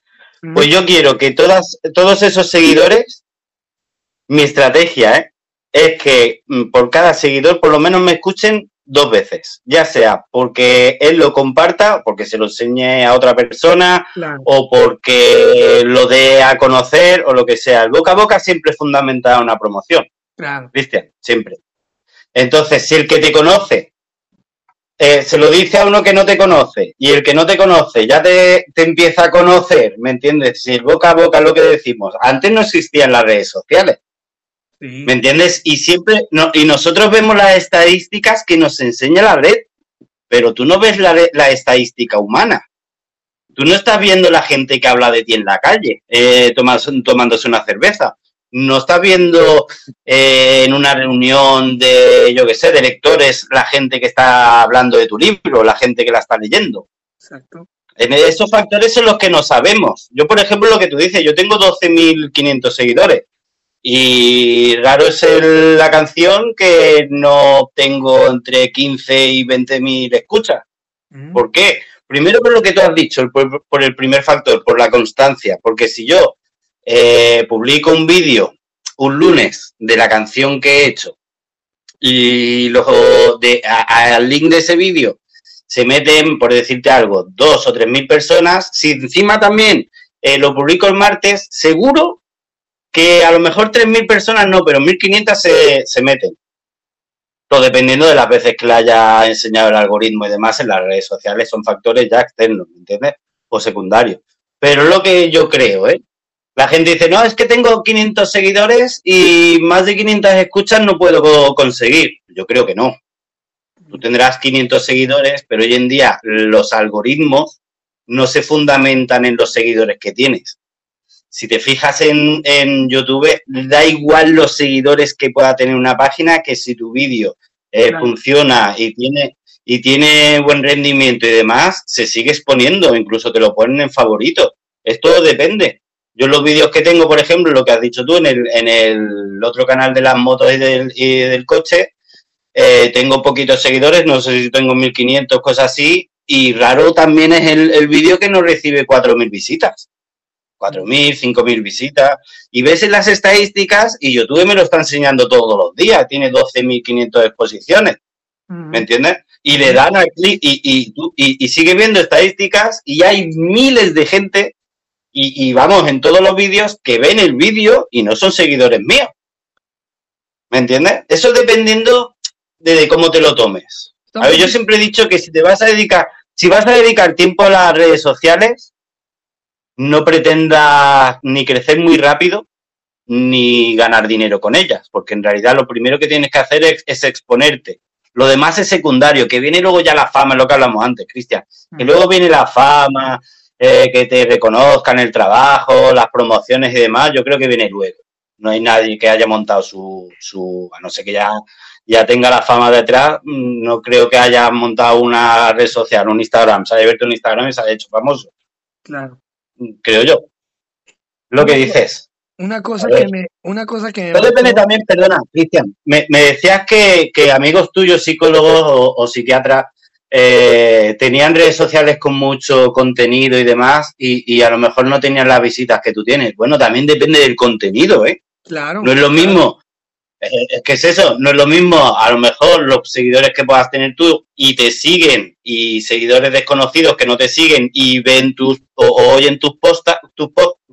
Pues yo quiero que todas, todos esos seguidores, mi estrategia ¿eh? es que mm, por cada seguidor por lo menos me escuchen dos veces, ya sea porque él lo comparta, porque se lo enseñe a otra persona, o porque lo dé a conocer, o lo que sea. El boca a boca siempre es fundamental una promoción. Claro. Cristian, siempre. Entonces, si el que te conoce eh, se lo dice a uno que no te conoce y el que no te conoce ya te, empieza a conocer, ¿me entiendes? Si boca a boca es lo que decimos. Antes no existían las redes sociales. ¿Me entiendes? Y siempre, no, y nosotros vemos las estadísticas que nos enseña la red, pero tú no ves la, la estadística humana. Tú no estás viendo la gente que habla de ti en la calle, eh, tomándose una cerveza no estás viendo eh, en una reunión de, yo qué sé, de lectores, la gente que está hablando de tu libro, la gente que la está leyendo. Exacto. En esos factores son los que no sabemos. Yo, por ejemplo, lo que tú dices, yo tengo 12.500 seguidores y raro es la canción que no tengo entre 15 y 20.000 escuchas. Mm. ¿Por qué? Primero por lo que tú has dicho, por el primer factor, por la constancia, porque si yo eh, publico un vídeo un lunes de la canción que he hecho y luego de, al link de ese vídeo se meten, por decirte algo, dos o tres mil personas, si encima también eh, lo publico el martes, seguro Que a lo mejor 3.000 personas no, pero 1.500 se, se meten. Todo dependiendo de las veces que le haya enseñado el algoritmo y demás en las redes sociales, son factores ya externos, ¿me entiendes? O secundarios. Pero lo que yo creo, ¿eh? La gente dice, no, es que tengo 500 seguidores y más de 500 escuchas no puedo conseguir. Yo creo que no. Tú tendrás 500 seguidores, pero hoy en día los algoritmos no se fundamentan en los seguidores que tienes. Si te fijas en, en YouTube, da igual los seguidores que pueda tener una página que si tu vídeo eh, funciona y tiene, y tiene buen rendimiento y demás, se sigue exponiendo, incluso te lo ponen en favorito. Esto depende. Yo los vídeos que tengo, por ejemplo, lo que has dicho tú en el, en el otro canal de las motos y del, y del coche, eh, tengo poquitos seguidores, no sé si tengo 1500, cosas así, y raro también es el, el vídeo que no recibe 4.000 visitas. 4.000, 5.000 visitas. Y ves en las estadísticas, y YouTube me lo está enseñando todos los días, tiene 12.500 exposiciones. ¿Me entiendes? Y le dan al clic y, y, y, y, sigue viendo estadísticas y hay miles de gente y, y vamos en todos los vídeos que ven el vídeo y no son seguidores míos. ¿Me entiendes? Eso dependiendo de cómo te lo tomes. A ver, yo siempre he dicho que si te vas a dedicar, si vas a dedicar tiempo a las redes sociales, no pretendas ni crecer muy rápido ni ganar dinero con ellas, porque en realidad lo primero que tienes que hacer es, es exponerte. Lo demás es secundario, que viene luego ya la fama, es lo que hablamos antes, Cristian. Que luego viene la fama, eh, que te reconozcan el trabajo, las promociones y demás, yo creo que viene luego. No hay nadie que haya montado su, su a no ser que ya ya tenga la fama detrás, no creo que haya montado una red social, un Instagram, se haya abierto un Instagram y se haya hecho famoso. Claro. Creo yo. Lo que dices. Una cosa que me, una cosa que me depende también, perdona, Cristian, me, me, decías que, que, amigos tuyos, psicólogos o, o psiquiatras, eh, tenían redes sociales con mucho contenido y demás, y, y, a lo mejor no tenían las visitas que tú tienes. Bueno, también depende del contenido, ¿eh? Claro. No es lo mismo es que es eso, no es lo mismo a lo mejor los seguidores que puedas tener tú y te siguen y seguidores desconocidos que no te siguen y ven tus o, o oyen tus postas, tus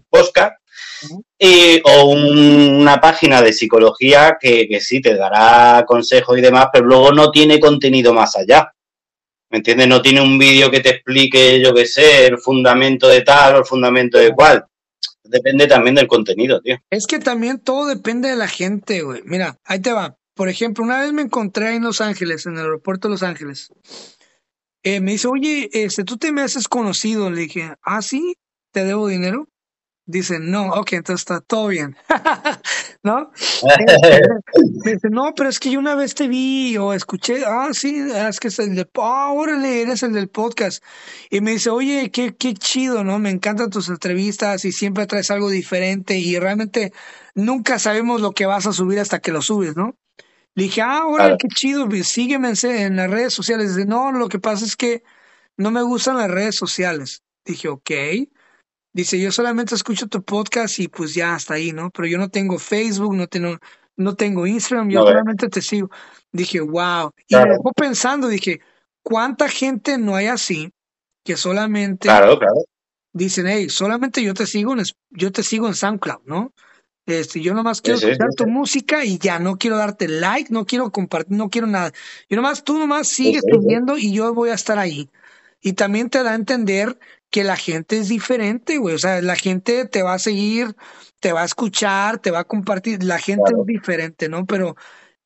podcast y, o un, una página de psicología que, que sí te dará consejos y demás, pero luego no tiene contenido más allá. ¿Me entiendes? No tiene un vídeo que te explique, yo qué sé, el fundamento de tal o el fundamento de cual depende también del contenido, tío. Es que también todo depende de la gente, güey. Mira, ahí te va. Por ejemplo, una vez me encontré en Los Ángeles, en el aeropuerto de Los Ángeles. Eh, me dice, oye, este, tú te me haces conocido. Le dije, ah, sí, te debo dinero. Dice, no, ok, entonces está todo bien. *laughs* ¿No? me *laughs* dice, no, pero es que yo una vez te vi o escuché, ah, sí, es que es el de, ah, órale, eres el del podcast. Y me dice, oye, qué, qué chido, ¿no? Me encantan tus entrevistas y siempre traes algo diferente y realmente nunca sabemos lo que vas a subir hasta que lo subes, ¿no? Le dije, ah, órale, qué chido, sígueme en las redes sociales. Dice, no, lo que pasa es que no me gustan las redes sociales. Dije, ok. Dice, yo solamente escucho tu podcast y pues ya hasta ahí, ¿no? Pero yo no tengo Facebook, no tengo, no tengo Instagram, yo no, solamente te sigo. Dije, wow. Y claro. me dejó pensando, dije, ¿cuánta gente no hay así que solamente claro, claro. dicen, hey, solamente yo te sigo en, yo te sigo en SoundCloud, ¿no? Este, yo nomás quiero sí, sí, escuchar sí, tu música y ya no quiero darte like, no quiero compartir, no quiero nada. Yo nomás, tú nomás sigues subiendo y yo voy a estar ahí. Y también te da a entender que la gente es diferente, güey. O sea, la gente te va a seguir, te va a escuchar, te va a compartir. La gente claro. es diferente, ¿no? Pero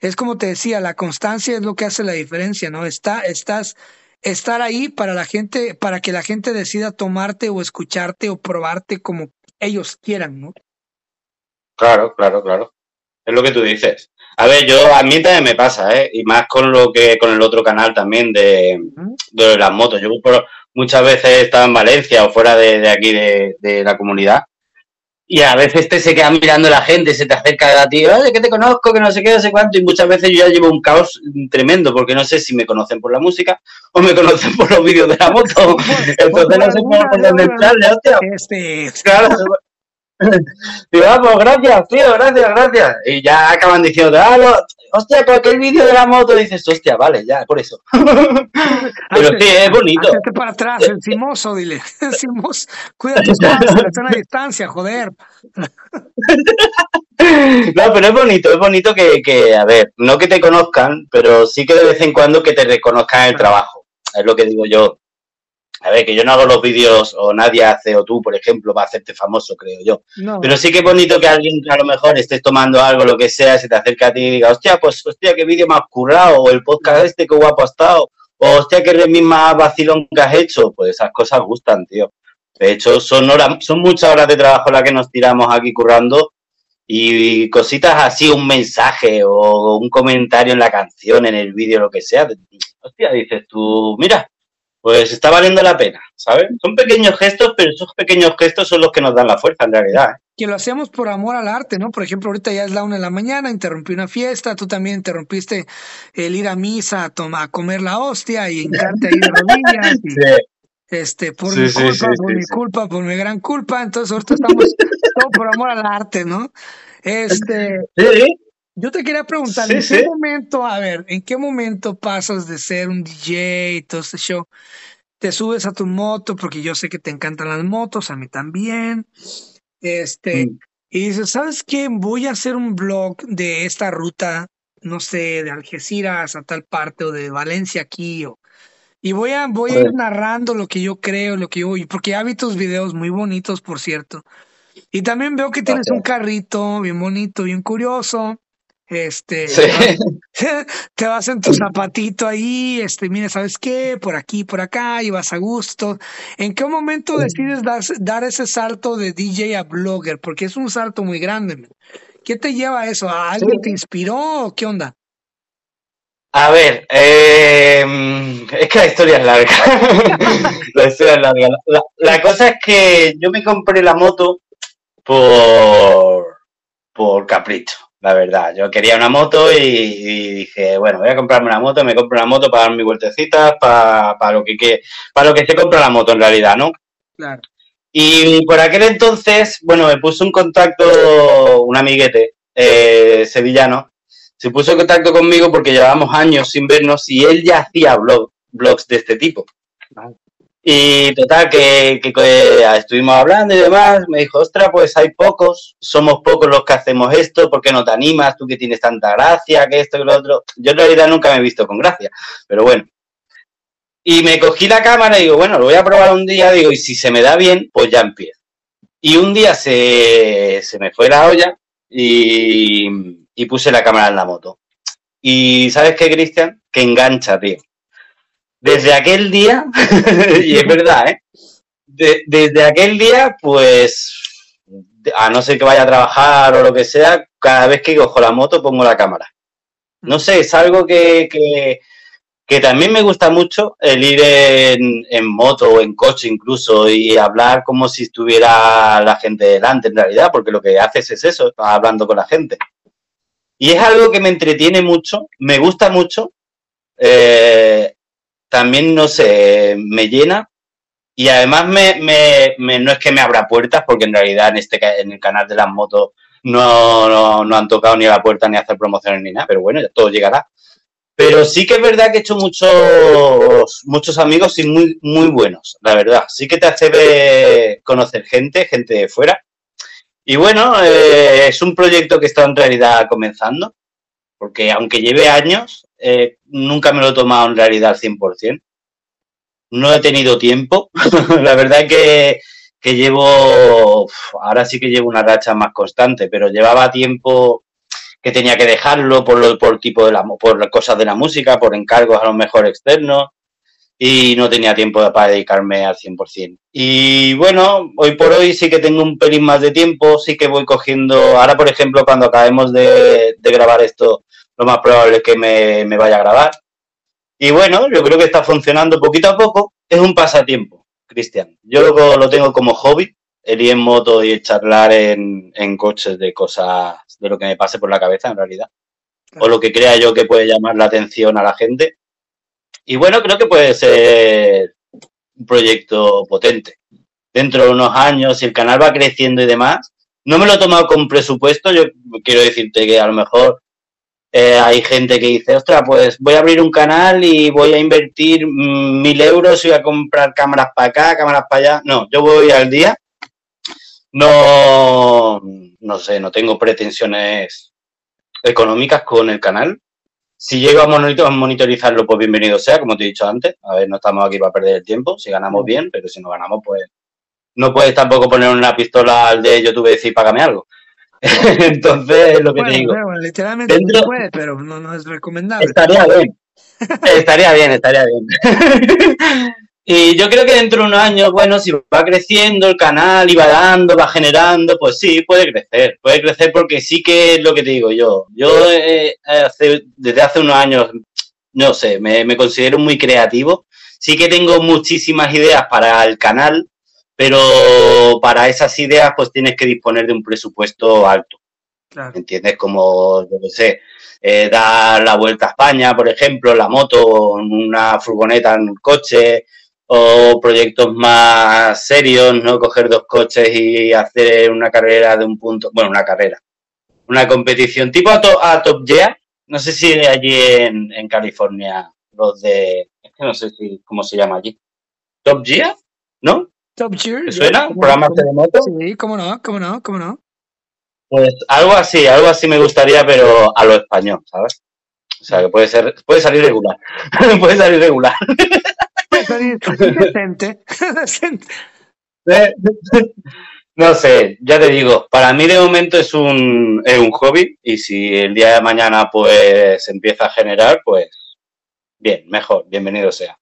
es como te decía, la constancia es lo que hace la diferencia, ¿no? Está, estás, estar ahí para la gente, para que la gente decida tomarte o escucharte o probarte como ellos quieran, ¿no? Claro, claro, claro. Es lo que tú dices. A ver, yo a mí también me pasa, ¿eh? Y más con lo que con el otro canal también de, de las motos. Yo por, muchas veces he estado en Valencia o fuera de, de aquí de, de, la comunidad. Y a veces te se queda mirando la gente, se te acerca a ti, oye, que te conozco, que no sé qué, no sé cuánto. Y muchas veces yo ya llevo un caos tremendo, porque no sé si me conocen por la música o me conocen por los vídeos de la moto. *laughs* Entonces no sé por dónde entrarle, hostia. Este... *laughs* Claro. Y vamos, gracias, tío, gracias, gracias. Y ya acaban diciendo, ah, lo, hostia, ¿por qué el vídeo de la moto? dices, hostia, vale, ya, por eso. *laughs* Pero sí, es bonito. Hazte para atrás, el cimoso, dile. *laughs* El cimoso, cuida tus pasos, están a distancia, joder. *laughs* No, pero es bonito, es bonito que, que, a ver, no que te conozcan, pero sí que de vez en cuando que te reconozcan el trabajo. Es lo que digo yo. A ver, que yo no hago los vídeos, o nadie hace, o tú, por ejemplo, va a hacerte famoso, creo yo. Pero sí que es bonito que alguien a lo mejor estés tomando algo, lo que sea, se te acerca a ti y diga, hostia, pues, hostia, qué vídeo más currado, o el podcast este, qué guapo ha estado, o hostia, qué remix más vacilón que has hecho. Pues esas cosas gustan, tío. De hecho, son, horas, son muchas horas de trabajo las que nos tiramos aquí currando y cositas así, un mensaje o un comentario en la canción, en el vídeo, lo que sea. Hostia, dices tú, mira, pues está valiendo la pena, ¿sabes? Son pequeños gestos, pero esos pequeños gestos son los que nos dan la fuerza en realidad. ¿eh? Que lo hacemos por amor al arte, ¿no? Por ejemplo, ahorita ya es la una de la mañana, interrumpí una fiesta, tú también interrumpiste el ir a misa a, a comer la hostia y encarte ahí de rodillas. *laughs* Este, por mi culpa, por mi culpa, por mi gran culpa, entonces ahorita estamos *laughs* todo por amor al arte, ¿no? Este, yo te quería preguntar, ¿en qué momento, a ver, en qué momento pasas de ser un DJ y todo este show? Te subes a tu moto, porque yo sé que te encantan las motos, a mí también. Este, mm. y dices, ¿sabes qué? Voy a hacer un blog de esta ruta, no sé, de Algeciras a tal parte, o de Valencia aquí, o, y voy a, voy a ir narrando lo que yo creo, lo que yo, porque ya vi tus videos muy bonitos, por cierto. Y también veo que tienes un carrito bien bonito, bien curioso. Este, *laughs* *laughs* te vas en tu zapatito ahí, este, mira, ¿sabes qué? Por aquí, por acá, y vas a gusto. ¿En qué momento decides dar, dar ese salto de DJ a blogger? Porque es un salto muy grande. ¿Qué te lleva a eso? ¿A ¿Alguien te inspiró o qué onda? A ver, eh, es que la historia es larga. *laughs* la historia es larga. la, cosa es que yo me compré la moto por, por capricho la verdad. Yo quería una moto y, dije, bueno, voy a comprarme una moto, me compro una moto para dar mis vueltecitas, para, para, lo que, que, para lo que se compra la moto en realidad, ¿no? Claro. Y por aquel entonces, bueno, me puso un contacto un amiguete eh, sevillano, se puso en contacto conmigo porque llevábamos años sin vernos y él ya hacía blog, blogs de este tipo. Y total, que, estuvimos hablando y demás, me dijo, ostras, pues hay pocos, somos pocos los que hacemos esto, ¿por qué no te animas? Tú que tienes tanta gracia, que esto y lo otro. Yo en realidad nunca me he visto con gracia, pero bueno. Y me cogí la cámara y digo, bueno, lo voy a probar un día, digo, y si se me da bien, pues ya empiezo. Y un día se, se me fue la olla y, y puse la cámara en la moto. Y ¿sabes qué, Cristian? Que engancha, tío desde aquel día, *laughs* y es verdad, ¿eh? desde aquel día, pues, a no ser que vaya a trabajar o lo que sea, cada vez que cojo la moto pongo la cámara. No sé, es algo que, que, también me gusta mucho, el ir en, en, moto o en coche incluso y hablar como si estuviera la gente delante en realidad, porque lo que haces es eso, hablando con la gente. Y es algo que me entretiene mucho, me gusta mucho. Eh, también, no sé, me llena y además me, no es que me abra puertas, porque en realidad en, este, en el canal de las motos no, no, han tocado ni a la puerta ni a hacer promociones ni nada, pero bueno, ya todo llegará. Pero sí que es verdad que he hecho muchos, muchos amigos y muy, muy buenos, la verdad. Sí que te hace conocer gente, gente de fuera. Y bueno, eh, es un proyecto que está en realidad comenzando, porque aunque lleve años, eh, nunca me lo he tomado en realidad al 100%. No he tenido tiempo. *laughs* la verdad es que, que llevo, ahora sí que llevo una racha más constante, pero llevaba tiempo que tenía que dejarlo por lo, por tipo de la, por cosas de la música, por encargos a lo mejor externos y no tenía tiempo para dedicarme al 100%. Y bueno, hoy por hoy sí que tengo un pelín más de tiempo, sí que voy cogiendo, ahora por ejemplo cuando acabemos de, de grabar esto, lo más probable es que me, vaya a grabar. Y bueno, yo creo que está funcionando poquito a poco. Es un pasatiempo, Cristian. Yo lo, lo tengo como hobby, el ir en moto y charlar en, en coches de cosas, de lo que me pase por la cabeza en realidad. O lo que crea yo que puede llamar la atención a la gente. Y bueno, creo que puede ser un proyecto potente. Dentro de unos años, si el canal va creciendo y demás, no me lo he tomado con presupuesto, yo quiero decirte que a lo mejor eh, hay gente que dice, ostras, pues voy a abrir un canal y voy a invertir mm, mil euros y voy a comprar cámaras para acá, cámaras para allá. No, yo voy al día. No, no sé, no tengo pretensiones económicas con el canal. Si llego a monitorizarlo, pues bienvenido sea, como te he dicho antes. A ver, no estamos aquí para perder el tiempo. Si ganamos bien, pero si no ganamos, pues no puedes tampoco poner una pistola al de YouTube y decir, págame algo. *laughs* Entonces, lo que te digo. literalmente no puede, pero no, es recomendable. Estaría bien. *laughs* estaría bien, estaría bien. *laughs* y yo creo que dentro de unos años, bueno, si va creciendo el canal y va dando, va generando, pues sí, puede crecer. Puede crecer porque sí que es lo que te digo yo. Yo eh, desde hace unos años, no sé, me, me considero muy creativo. Sí que tengo muchísimas ideas para el canal, pero para esas ideas pues tienes que disponer de un presupuesto alto. ¿Entiendes? Como, yo qué sé, eh, dar la vuelta a España, por ejemplo, la moto, una furgoneta en un coche, o proyectos más serios, ¿no? Coger dos coches y hacer una carrera de un punto, bueno, una carrera, una competición tipo a, Top Gear, no sé si allí en, en, California, los de, es que no sé si, cómo se llama allí, Top Gear, ¿no? Top Gear. suena? ¿Programas de moto? Sí, cómo no, cómo no, cómo no. Pues algo así, algo así me gustaría, pero a lo español, ¿sabes? O sea, que puede ser, puede salir regular. *laughs* puede salir regular. *laughs* puede salir *laughs* decente. no sé, ya te digo, para mí de momento es un, es un hobby y si el día de mañana pues empieza a generar, pues bien, mejor, bienvenido sea.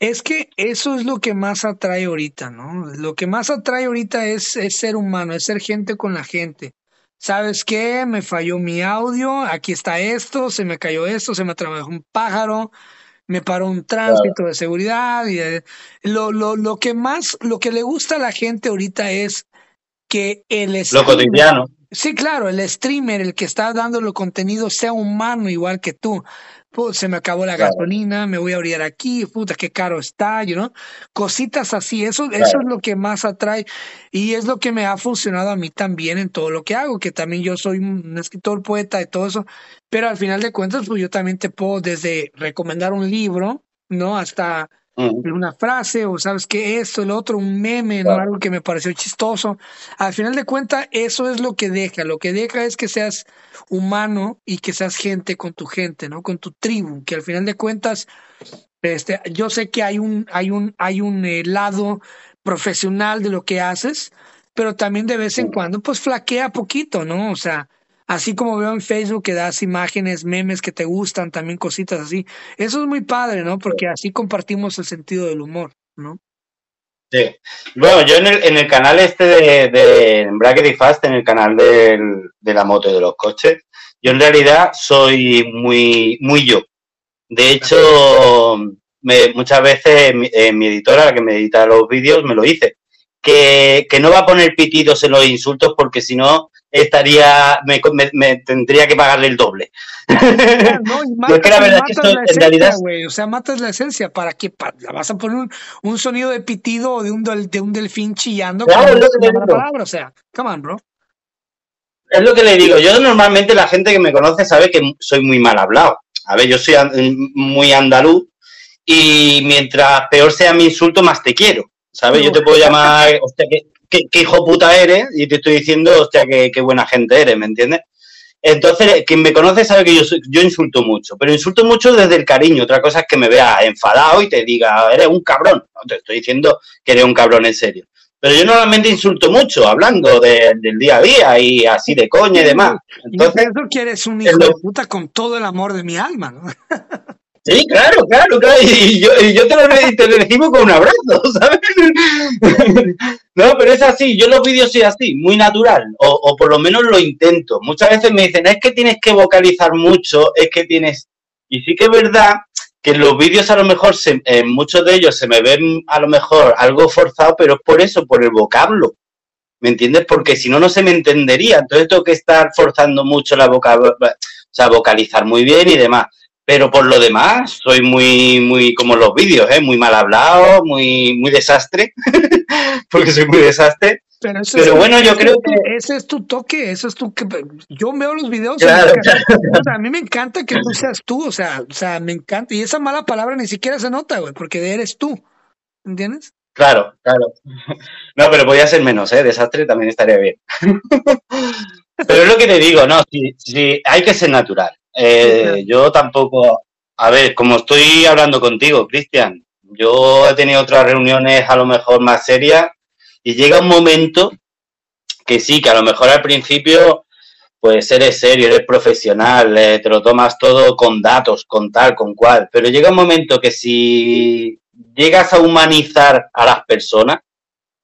Es que eso es lo que más atrae ahorita, ¿no? Lo que más atrae ahorita es, ser humano, es ser gente con la gente. ¿Sabes qué? Me falló mi audio, aquí está esto, se me cayó esto, se me atravesó un pájaro, me paró un tránsito de seguridad. Y, lo, lo, lo que más, lo que le gusta a la gente ahorita es que el Lo cotidiano. Sí, claro, el streamer, el que está dando el contenido, sea humano igual que tú se me acabó la gasolina, me voy a abrir aquí, puta, qué caro está, you know? Cositas así, eso, eso es lo que más atrae y es lo que me ha funcionado a mí también en todo lo que hago, que también yo soy un escritor, poeta y todo eso, pero al final de cuentas, pues yo también te puedo desde recomendar un libro, ¿no? Hasta una frase o sabes que esto, el otro, un meme, ¿no? algo que me pareció chistoso. Al final de cuentas, eso es lo que deja. Lo que deja es que seas humano y que seas gente con tu gente, ¿no? Con tu tribu, que al final de cuentas, este, yo sé que hay un, hay un, hay un eh, lado profesional de lo que haces, pero también de vez en cuando, pues flaquea poquito, ¿no? O sea, así como veo en Facebook que das imágenes, memes que te gustan, también cositas así. Eso es muy padre, ¿no? Porque así compartimos el sentido del humor, ¿no? Sí. Bueno, yo en el, en el canal este de, de Bracket y Fast, en el canal de la moto y de los coches, yo en realidad soy muy, muy yo. De hecho, me, muchas veces mi, eh, mi, editora, la que me edita los vídeos, me lo dice. Que, que no va a poner pitidos en los insultos porque si no estaría, me, me, tendría que pagarle el doble. *laughs* no, y matas, la verdad que esto, en realidad... o sea, matas la esencia, ¿para qué? ¿La vas a poner un, un sonido de pitido o de un, de un delfín chillando? Claro, es lo que palabra? O sea, come on, bro. Es lo que le digo, yo normalmente la gente que me conoce sabe que soy muy mal hablado. A ver, yo soy muy andaluz y mientras peor sea mi insulto, más te quiero. ¿Sabes? Yo te puedo llamar, hostia, que qué, hijo puta eres y te estoy diciendo, hostia, qué, qué buena gente eres, ¿me entiendes? Entonces, quien me conoce sabe que yo, yo insulto mucho, pero insulto mucho desde el cariño. Otra cosa es que me vea enfadado y te diga, eres un cabrón. No te estoy diciendo que eres un cabrón en serio. Pero yo normalmente insulto mucho, hablando del día a día y así de coña y demás. Entonces, que eres un hijo de puta con todo el amor de mi alma, ¿no? *laughs* Sí, claro, claro, claro. Y yo, y yo te, lo, te lo con un abrazo, *laughs* ¿sabes? No, pero es así. Yo los vídeos soy así, muy natural. O, o, por lo menos lo intento. Muchas veces me dicen, es que tienes que vocalizar mucho, es que tienes. Y sí que es verdad que los vídeos a lo mejor, se, en muchos de ellos se me ven a lo mejor algo forzado, pero es por eso, por el vocablo. ¿Me entiendes? Porque si no, no se me entendería. Entonces tengo que estar forzando mucho la boca, o sea, vocalizar muy bien y demás. Pero por lo demás, soy muy, muy como los vídeos, ¿eh? muy mal hablado, muy, muy desastre, *laughs* porque soy muy desastre. Pero, bueno, yo creo que... Ese es tu toque, eso es tu... Yo veo los videos... Claro, a mí me encanta que tú seas tú, o sea, o sea, me encanta. Y esa mala palabra ni siquiera se nota, güey, porque eres tú. ¿Entiendes? Claro, claro. No, pero podía ser menos, ¿eh? Desastre también estaría bien. *laughs* pero es lo que te digo, no, sí, hay que ser natural. Eh, yo tampoco... A ver, como estoy hablando contigo, Cristian, yo he tenido otras reuniones a lo mejor más serias y llega un momento que sí, que a lo mejor al principio pues eres serio, eres profesional, eh, te lo tomas todo con datos, con tal, con cual, pero llega un momento que si llegas a humanizar a las personas,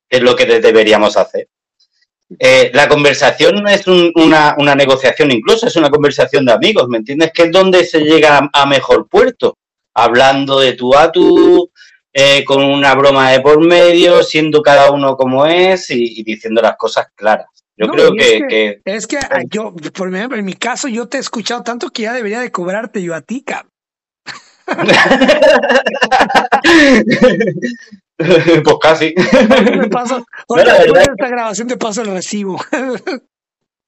es lo que deberíamos hacer, eh, la conversación no es una, una, negociación incluso, es una conversación de amigos, ¿me entiendes? Que es donde se llega a mejor puerto, hablando de tú a tú, eh, con una broma de por medio, siendo cada uno como es y, diciendo las cosas claras. Yo creo que, Es que ah, yo, por ejemplo, en mi caso, yo te he escuchado tanto que ya debería de cobrarte yo a ti, cabrón. *laughs* pues casi. Paso, después de esta grabación te paso el recibo. *laughs*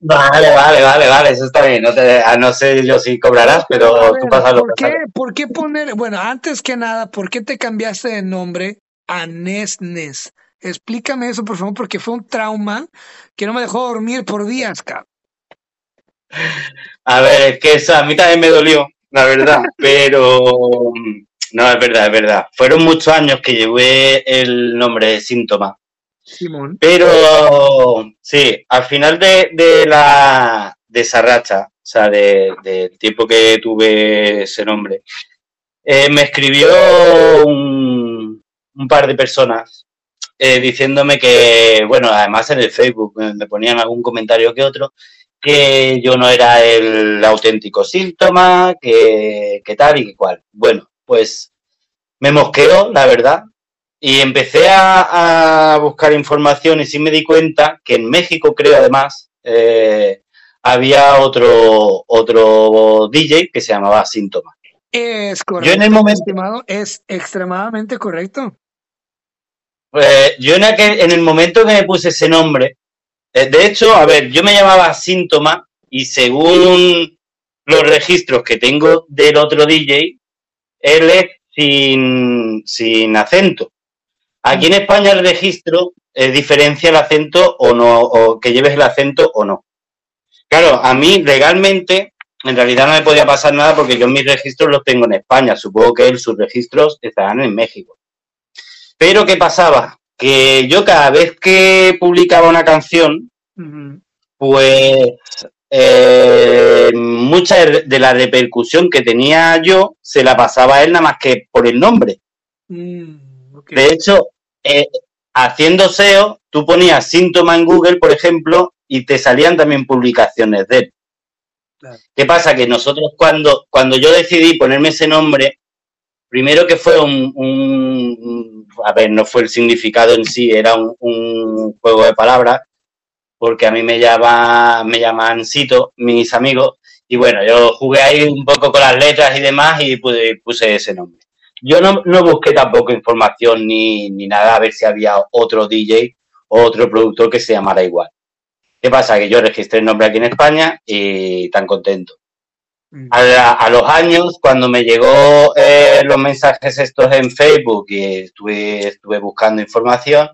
Vale, vale, vale, vale, eso está bien. No, te, no sé yo si cobrarás, pero tú pasas lo ¿por qué, ¿Por qué poner, bueno, antes que nada, ¿por qué te cambiaste de nombre a Nesnes? Explícame eso, por favor, porque fue un trauma que no me dejó dormir por días, cabrón. A ver, es que eso a mí también me dolió, la verdad, *laughs* pero no, es verdad, es verdad. Fueron muchos años que llevé el nombre de síntoma Simón. Pero sí, al final de, la de esa racha, o sea, del tiempo que tuve ese nombre, eh, me escribió un, par de personas eh, diciéndome que, bueno, además en el Facebook me ponían algún comentario que otro, que yo no era el auténtico síntoma, que, que tal y que cual. Bueno, pues me mosqueó, la verdad, y empecé a, buscar información y sí me di cuenta que en México, creo además, eh, había otro, otro DJ que se llamaba Síntoma. Es correcto. Yo en el momento. Estimado, es extremadamente correcto. Pues yo en, en el momento que me puse ese nombre, eh, de hecho, a ver, yo me llamaba Síntoma y según los registros que tengo del otro DJ, él es sin, sin acento. Aquí en España el registro eh, diferencia el acento o no, o que lleves el acento o no. Claro, a mí legalmente en realidad no me podía pasar nada porque yo mis registros los tengo en España. Supongo que él, sus registros estarán en México. Pero ¿qué pasaba? Que yo cada vez que publicaba una canción, pues eh, mucha de la repercusión que tenía yo se la pasaba a él nada más que por el nombre. Mm. De hecho, eh, haciendo SEO, tú ponías síntoma en Google, por ejemplo, y te salían también publicaciones de él. ¿Qué pasa? Que nosotros cuando, cuando yo decidí ponerme ese nombre, primero que fue un, a ver, no fue el significado en sí, era un, juego de palabras, porque a mí me llama, me llaman Cito, mis amigos, y bueno, yo jugué ahí un poco con las letras y demás y puse ese nombre. Yo no, no busqué tampoco información ni, ni, nada a ver si había otro DJ o otro productor que se llamara igual. ¿Qué pasa? Que yo registré el nombre aquí en España y tan contento. Mm. A, los años, cuando me llegó eh, los mensajes estos en Facebook y estuve, estuve buscando información,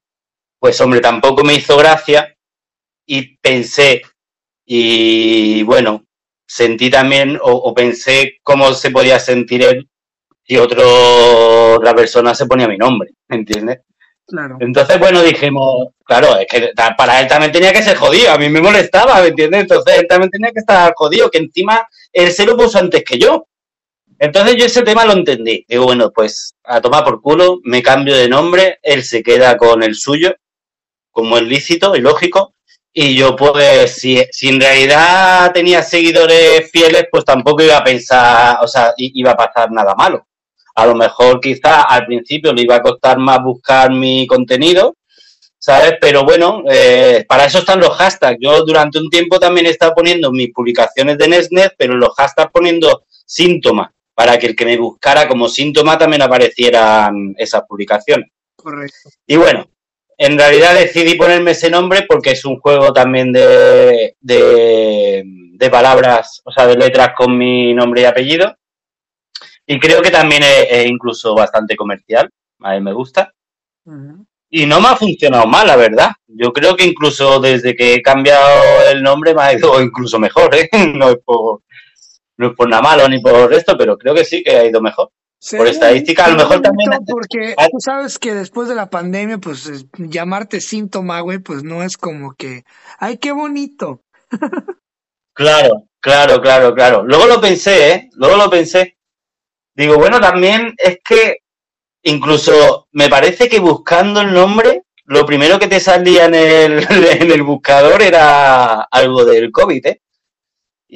pues hombre, tampoco me hizo gracia y pensé, y bueno, sentí también o, o pensé cómo se podía sentir él y otro, otra persona se ponía mi nombre, ¿entiendes? Claro. Entonces, bueno, dijimos, claro, es que para él también tenía que ser jodido, a mí me molestaba, ¿me entiendes? Entonces él también tenía que estar jodido, que encima él se lo puso antes que yo. Entonces yo ese tema lo entendí. Digo, bueno, pues a tomar por culo, me cambio de nombre, él se queda con el suyo, como es lícito y lógico, y yo pues si, si en realidad tenía seguidores fieles, pues tampoco iba a pensar, o sea, iba a pasar nada malo. A lo mejor quizá al principio le iba a costar más buscar mi contenido, ¿sabes? Pero bueno, eh, para eso están los hashtags. Yo durante un tiempo también he estado poniendo mis publicaciones de Nesnet, pero los hashtags poniendo síntomas, para que el que me buscara como síntoma también aparecieran esas publicaciones. Correcto. Y bueno, en realidad decidí ponerme ese nombre porque es un juego también de, de, palabras, o sea, de letras con mi nombre y apellido. Y creo que también es, incluso bastante comercial. A mí me gusta. Y no me ha funcionado mal, la verdad. Yo creo que incluso desde que he cambiado el nombre me ha ido *laughs* incluso mejor, ¿eh? *laughs* No es por, no es por nada malo ni por esto, pero creo que sí que ha ido mejor por estadística, a lo mejor también. Porque *laughs* tú sabes que después de la pandemia, pues llamarte síntoma, güey, pues no es como que, ay, qué bonito. claro, claro, claro, claro. Luego lo pensé, ¿eh? Luego lo pensé. Digo, bueno, también es que incluso me parece que buscando el nombre, lo primero que te salía en el, *laughs* en el buscador era algo del COVID, ¿eh?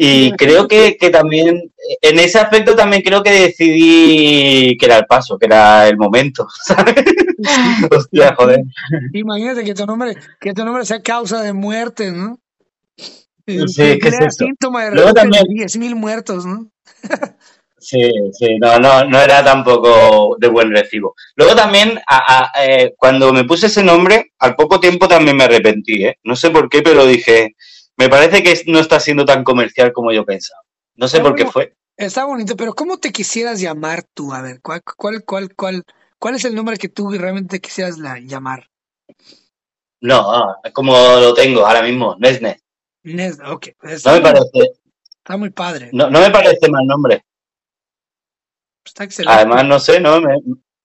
Y creo que, que, también, en ese aspecto también creo que decidí que era el paso, que era el momento, *laughs* ¿sabes? *laughs* Hostia, joder. Imagínate que tu nombre, que tu nombre sea causa de muerte, ¿no? Sí, ¿qué es eso? síntoma de Luego también... 10.000 muertos, ¿no? Sí, sí, no, no, no era tampoco de buen recibo. Luego también, a, eh, cuando me puse ese nombre, al poco tiempo también me arrepentí, ¿eh? No sé por qué, pero dije, me parece que no está siendo tan comercial como yo pensaba. No sé por qué fue. Está bonito, pero ¿cómo te quisieras llamar tú? A ver, ¿cuál, cuál, cuál, cuál, cuál es el nombre que tú realmente quisieras llamar? No, como lo tengo ahora mismo, Nesne. Nesne, ok. no me parece. Está muy padre. No, no me parece mal nombre. Está excelente. Además, no sé, no me,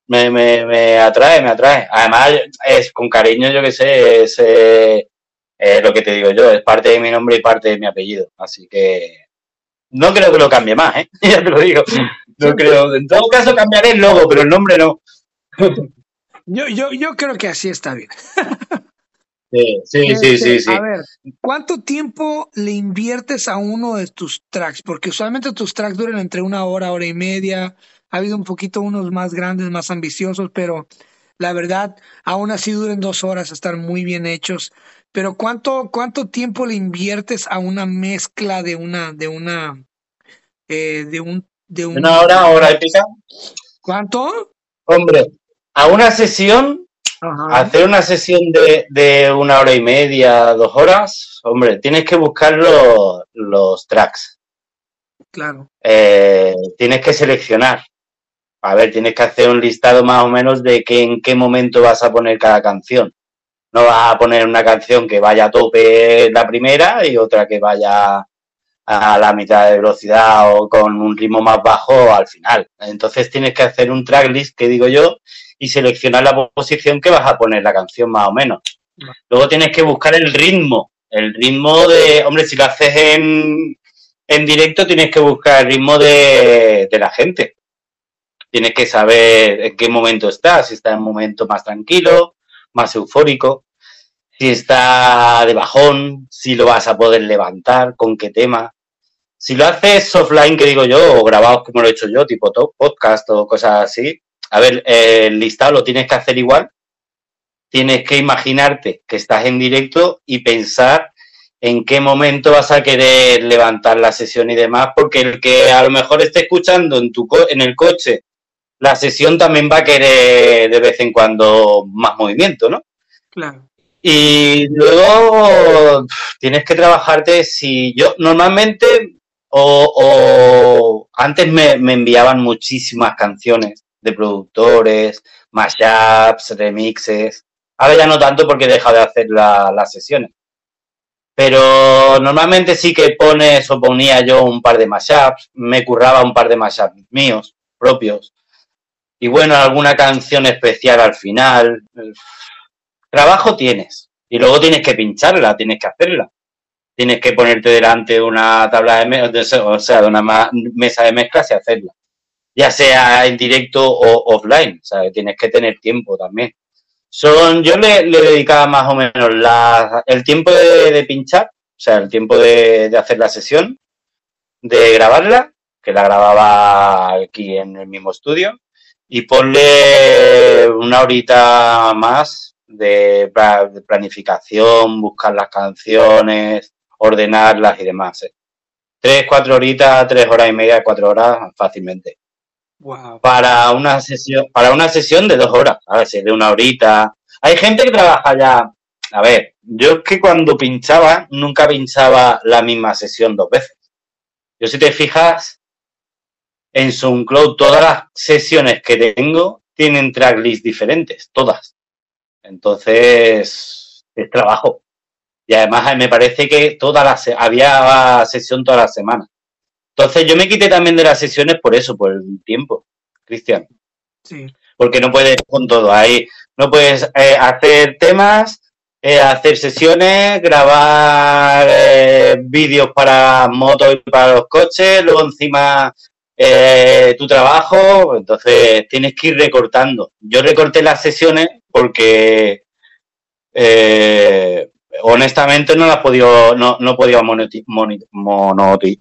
me, me, me atrae, me atrae. Además, es con cariño, yo que sé, es. Eh, es lo que te digo yo, es parte de mi nombre y parte de mi apellido. Así que no creo que lo cambie más, ¿eh? *laughs* ya te lo digo. No creo. En todo caso cambiaré el logo, pero el nombre no. *laughs* yo, yo, yo creo que así está bien. *laughs* Sí, sí, sí, sí, sí. A ver, ¿cuánto tiempo le inviertes a uno de tus tracks? Porque usualmente tus tracks duran entre una hora, hora y media. Ha habido un poquito unos más grandes, más ambiciosos, pero la verdad, aún así duran dos horas, están muy bien hechos. Pero ¿cuánto, cuánto tiempo le inviertes a una mezcla de una, de una, eh, de un, de una hora, hora épica? ¿Cuánto? Hombre, a una sesión, hacer una sesión de, de, una hora y media, dos horas, hombre, tienes que buscar los, los tracks. Claro. Eh, tienes que seleccionar. A ver, tienes que hacer un listado más o menos de que en qué momento vas a poner cada canción. No vas a poner una canción que vaya a tope la primera y otra que vaya a la mitad de velocidad o con un ritmo más bajo al final. Entonces tienes que hacer un tracklist, que digo yo, y seleccionar la posición que vas a poner la canción más o menos. Luego tienes que buscar el ritmo. El ritmo de, hombre, si lo haces en, en directo, tienes que buscar el ritmo de, de la gente. Tienes que saber en qué momento estás, si está en un momento más tranquilo, más eufórico, si está de bajón, si lo vas a poder levantar, con qué tema. Si lo haces offline, que digo yo, o grabado como lo he hecho yo, tipo top, podcast o cosas así, a ver, el listado lo tienes que hacer igual. Tienes que imaginarte que estás en directo y pensar en qué momento vas a querer levantar la sesión y demás, porque el que a lo mejor esté escuchando en, tu en el coche la sesión también va a querer de vez en cuando más movimiento, ¿no? Claro. Y luego tienes que trabajarte, si yo normalmente o, antes me, enviaban muchísimas canciones de productores, mashups, remixes. Ahora ya no tanto porque he dejado de hacer las sesiones. Pero normalmente sí que pones o ponía yo un par de mashups, me curraba un par de mashups míos, propios. Y bueno, alguna canción especial al final. Trabajo tienes. Y luego tienes que pincharla, tienes que hacerla. Tienes que ponerte delante de una tabla de, o sea, de una mesa de mezclas y hacerla. Ya sea en directo o offline. O sea, tienes que tener tiempo también. Son, yo le, dedicaba más o menos la, el tiempo de, pinchar, o sea, el tiempo de, de hacer la sesión, de grabarla, que la grababa aquí en el mismo estudio, y ponle una horita más de, planificación, buscar las canciones, ordenarlas y demás. ¿eh? Tres, cuatro horitas, tres horas y media, cuatro horas fácilmente. Para una sesión, para una sesión de dos horas, a ver si de una horita. Hay gente que trabaja ya. A ver, yo es que cuando pinchaba, nunca pinchaba la misma sesión dos veces. Yo si te fijas, en SoundCloud todas las sesiones que tengo tienen tracklists diferentes, todas. Entonces, es trabajo. Y además me parece que todas las había sesión toda la semana. Entonces yo me quité también de las sesiones por eso, por el tiempo, Cristian. Sí. Porque no puedes con todo. Ahí no puedes eh, hacer temas, eh, hacer sesiones, grabar eh, vídeos para motos y para los coches, luego encima tu trabajo, entonces tienes que ir recortando. Yo recorté las sesiones porque honestamente no las podido, no, no podía monetizar,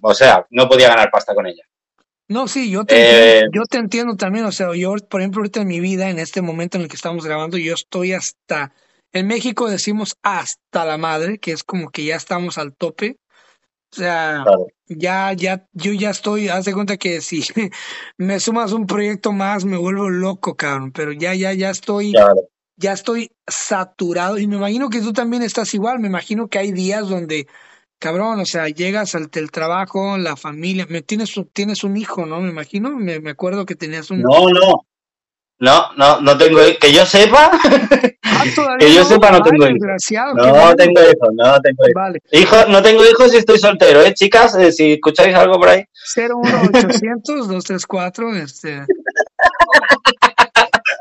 o sea, no podía ganar pasta con ella. No, sí, yo te, entiendo, eh, yo te entiendo también, o sea, yo, por ejemplo, ahorita en mi vida, en este momento en el que estamos grabando, yo estoy hasta, en México decimos hasta la madre, que es como que ya estamos al tope, o sea, ya, ya, yo ya estoy, haz de cuenta que si *laughs* me sumas un proyecto más, me vuelvo loco, cabrón, pero ya, ya, ya estoy, ya estoy saturado. Y me imagino que tú también estás igual, me imagino que hay días donde, cabrón, o sea, llegas al trabajo, la familia, me, tienes, tienes un hijo, ¿no? Me imagino, me, me acuerdo que tenías un... No, no, no, no, no tengo, que yo sepa, ah, *laughs* que yo sepa no tengo hijos. No tengo hijos, no tengo hijos. Vale. no tengo hijos y estoy soltero, ¿eh, chicas? Eh, si escucháis algo por ahí. 01800 234, este...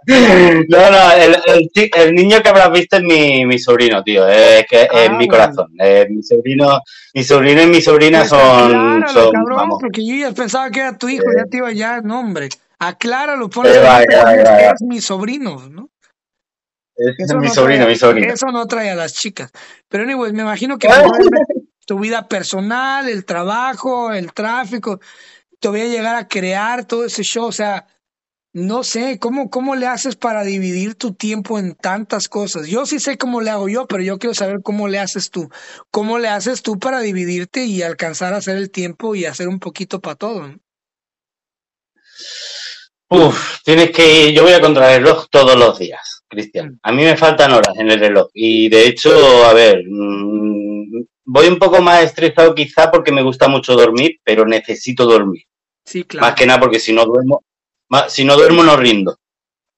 No, no, el, niño que habrás visto es mi, mi sobrino, tío. Es que es ah, mi corazón. mi sobrino, mi sobrino y mi sobrina pues son. son cabrón, porque yo ya pensaba que era tu hijo, ya te iba ya, no, hombre. Acláralo, ponle que es mi sobrino, ¿no? Es mi sobrino, mi sobrino. Eso no trae a las chicas. Pero, anyways, me imagino que *laughs* tu vida personal, el trabajo, el tráfico, te voy a llegar a crear todo ese show. O sea, no sé, ¿cómo, ¿cómo le haces para dividir tu tiempo en tantas cosas? Yo sí sé cómo le hago yo, pero yo quiero saber cómo le haces tú. ¿Cómo le haces tú para dividirte y alcanzar a hacer el tiempo y hacer un poquito para todo? Uf, tienes que yo voy a contra el reloj todos los días, Cristian. Mm. A mí me faltan horas en el reloj y de hecho, a ver, mm, voy un poco más estresado quizá porque me gusta mucho dormir, pero necesito dormir. Sí, claro. Más que nada porque si no duermo, si no duermo no rindo.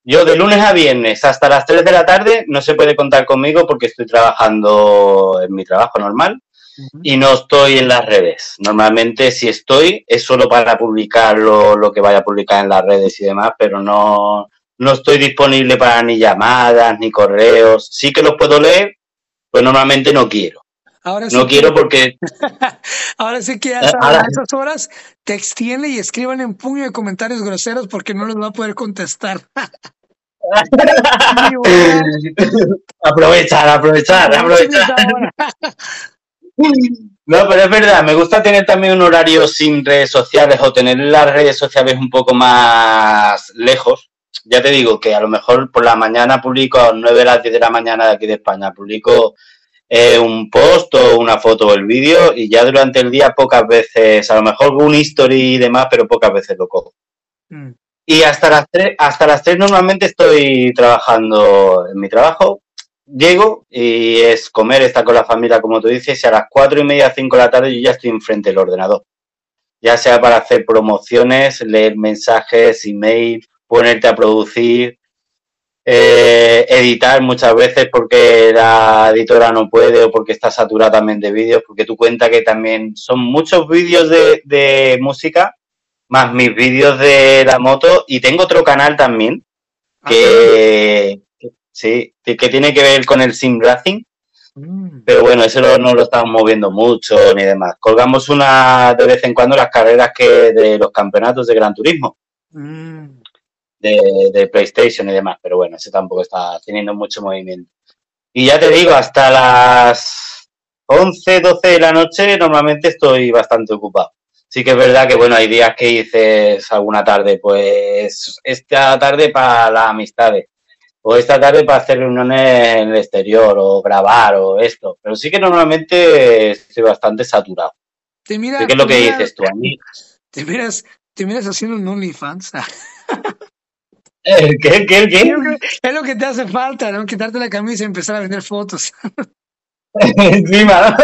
Yo de lunes a viernes hasta las 3 de la tarde no se puede contar conmigo porque estoy trabajando en mi trabajo normal y no estoy en las redes. Normalmente si estoy es solo para publicar lo, que vaya a publicar en las redes y demás, pero no, no estoy disponible para ni llamadas ni correos. Sí que los puedo leer, pues normalmente no quiero. Ahora no quiero porque. *laughs* Ahora sí que a esas horas te extiende y escriban en puño de comentarios groseros porque no los va a poder contestar. *laughs* *laughs* aprovechar, aprovechar, aprovechar. No, pero es verdad, me gusta tener también un horario sin redes sociales o tener las redes sociales un poco más lejos. Ya te digo que a lo mejor por la mañana publico a las 9 de las 10 de la mañana de aquí de España, publico eh, un post o una foto o el vídeo y ya durante el día pocas veces, a lo mejor un history y demás, pero pocas veces lo cojo. Mm. Y hasta las tres, hasta las tres normalmente estoy trabajando en mi trabajo. Llego y es comer, estar con la familia, como tú dices, y a las cuatro y media, cinco de la tarde yo ya estoy enfrente del ordenador. Ya sea para hacer promociones, leer mensajes, email, ponerte a producir, eh, editar muchas veces porque la editora no puede o porque está saturada también de vídeos, porque tú cuenta que también son muchos vídeos de, música, más mis vídeos de la moto, y tengo otro canal también, ah, que, sí, que, tiene que ver con el sim racing, mm. pero bueno, eso no, lo estamos moviendo mucho ni demás. Colgamos una de vez en cuando las carreras que de los campeonatos de Gran Turismo. Mm de, PlayStation y demás, pero bueno, ese tampoco está teniendo mucho movimiento. Y ya te digo, hasta las 11, 12 de la noche normalmente estoy bastante ocupado. Sí que es verdad que, bueno, hay días que dices alguna tarde, pues esta tarde para las amistades, o esta tarde para hacer reuniones en el exterior, o grabar, o esto. Pero sí que normalmente estoy bastante saturado. ¿Qué es lo que dices tú? *laughs* Te miras, te miras haciendo un OnlyFans. *laughs* ¿El qué, qué, qué? Es lo que te hace falta, ¿no? Quitarte la camisa y empezar a vender fotos. *laughs* Encima, ¿no?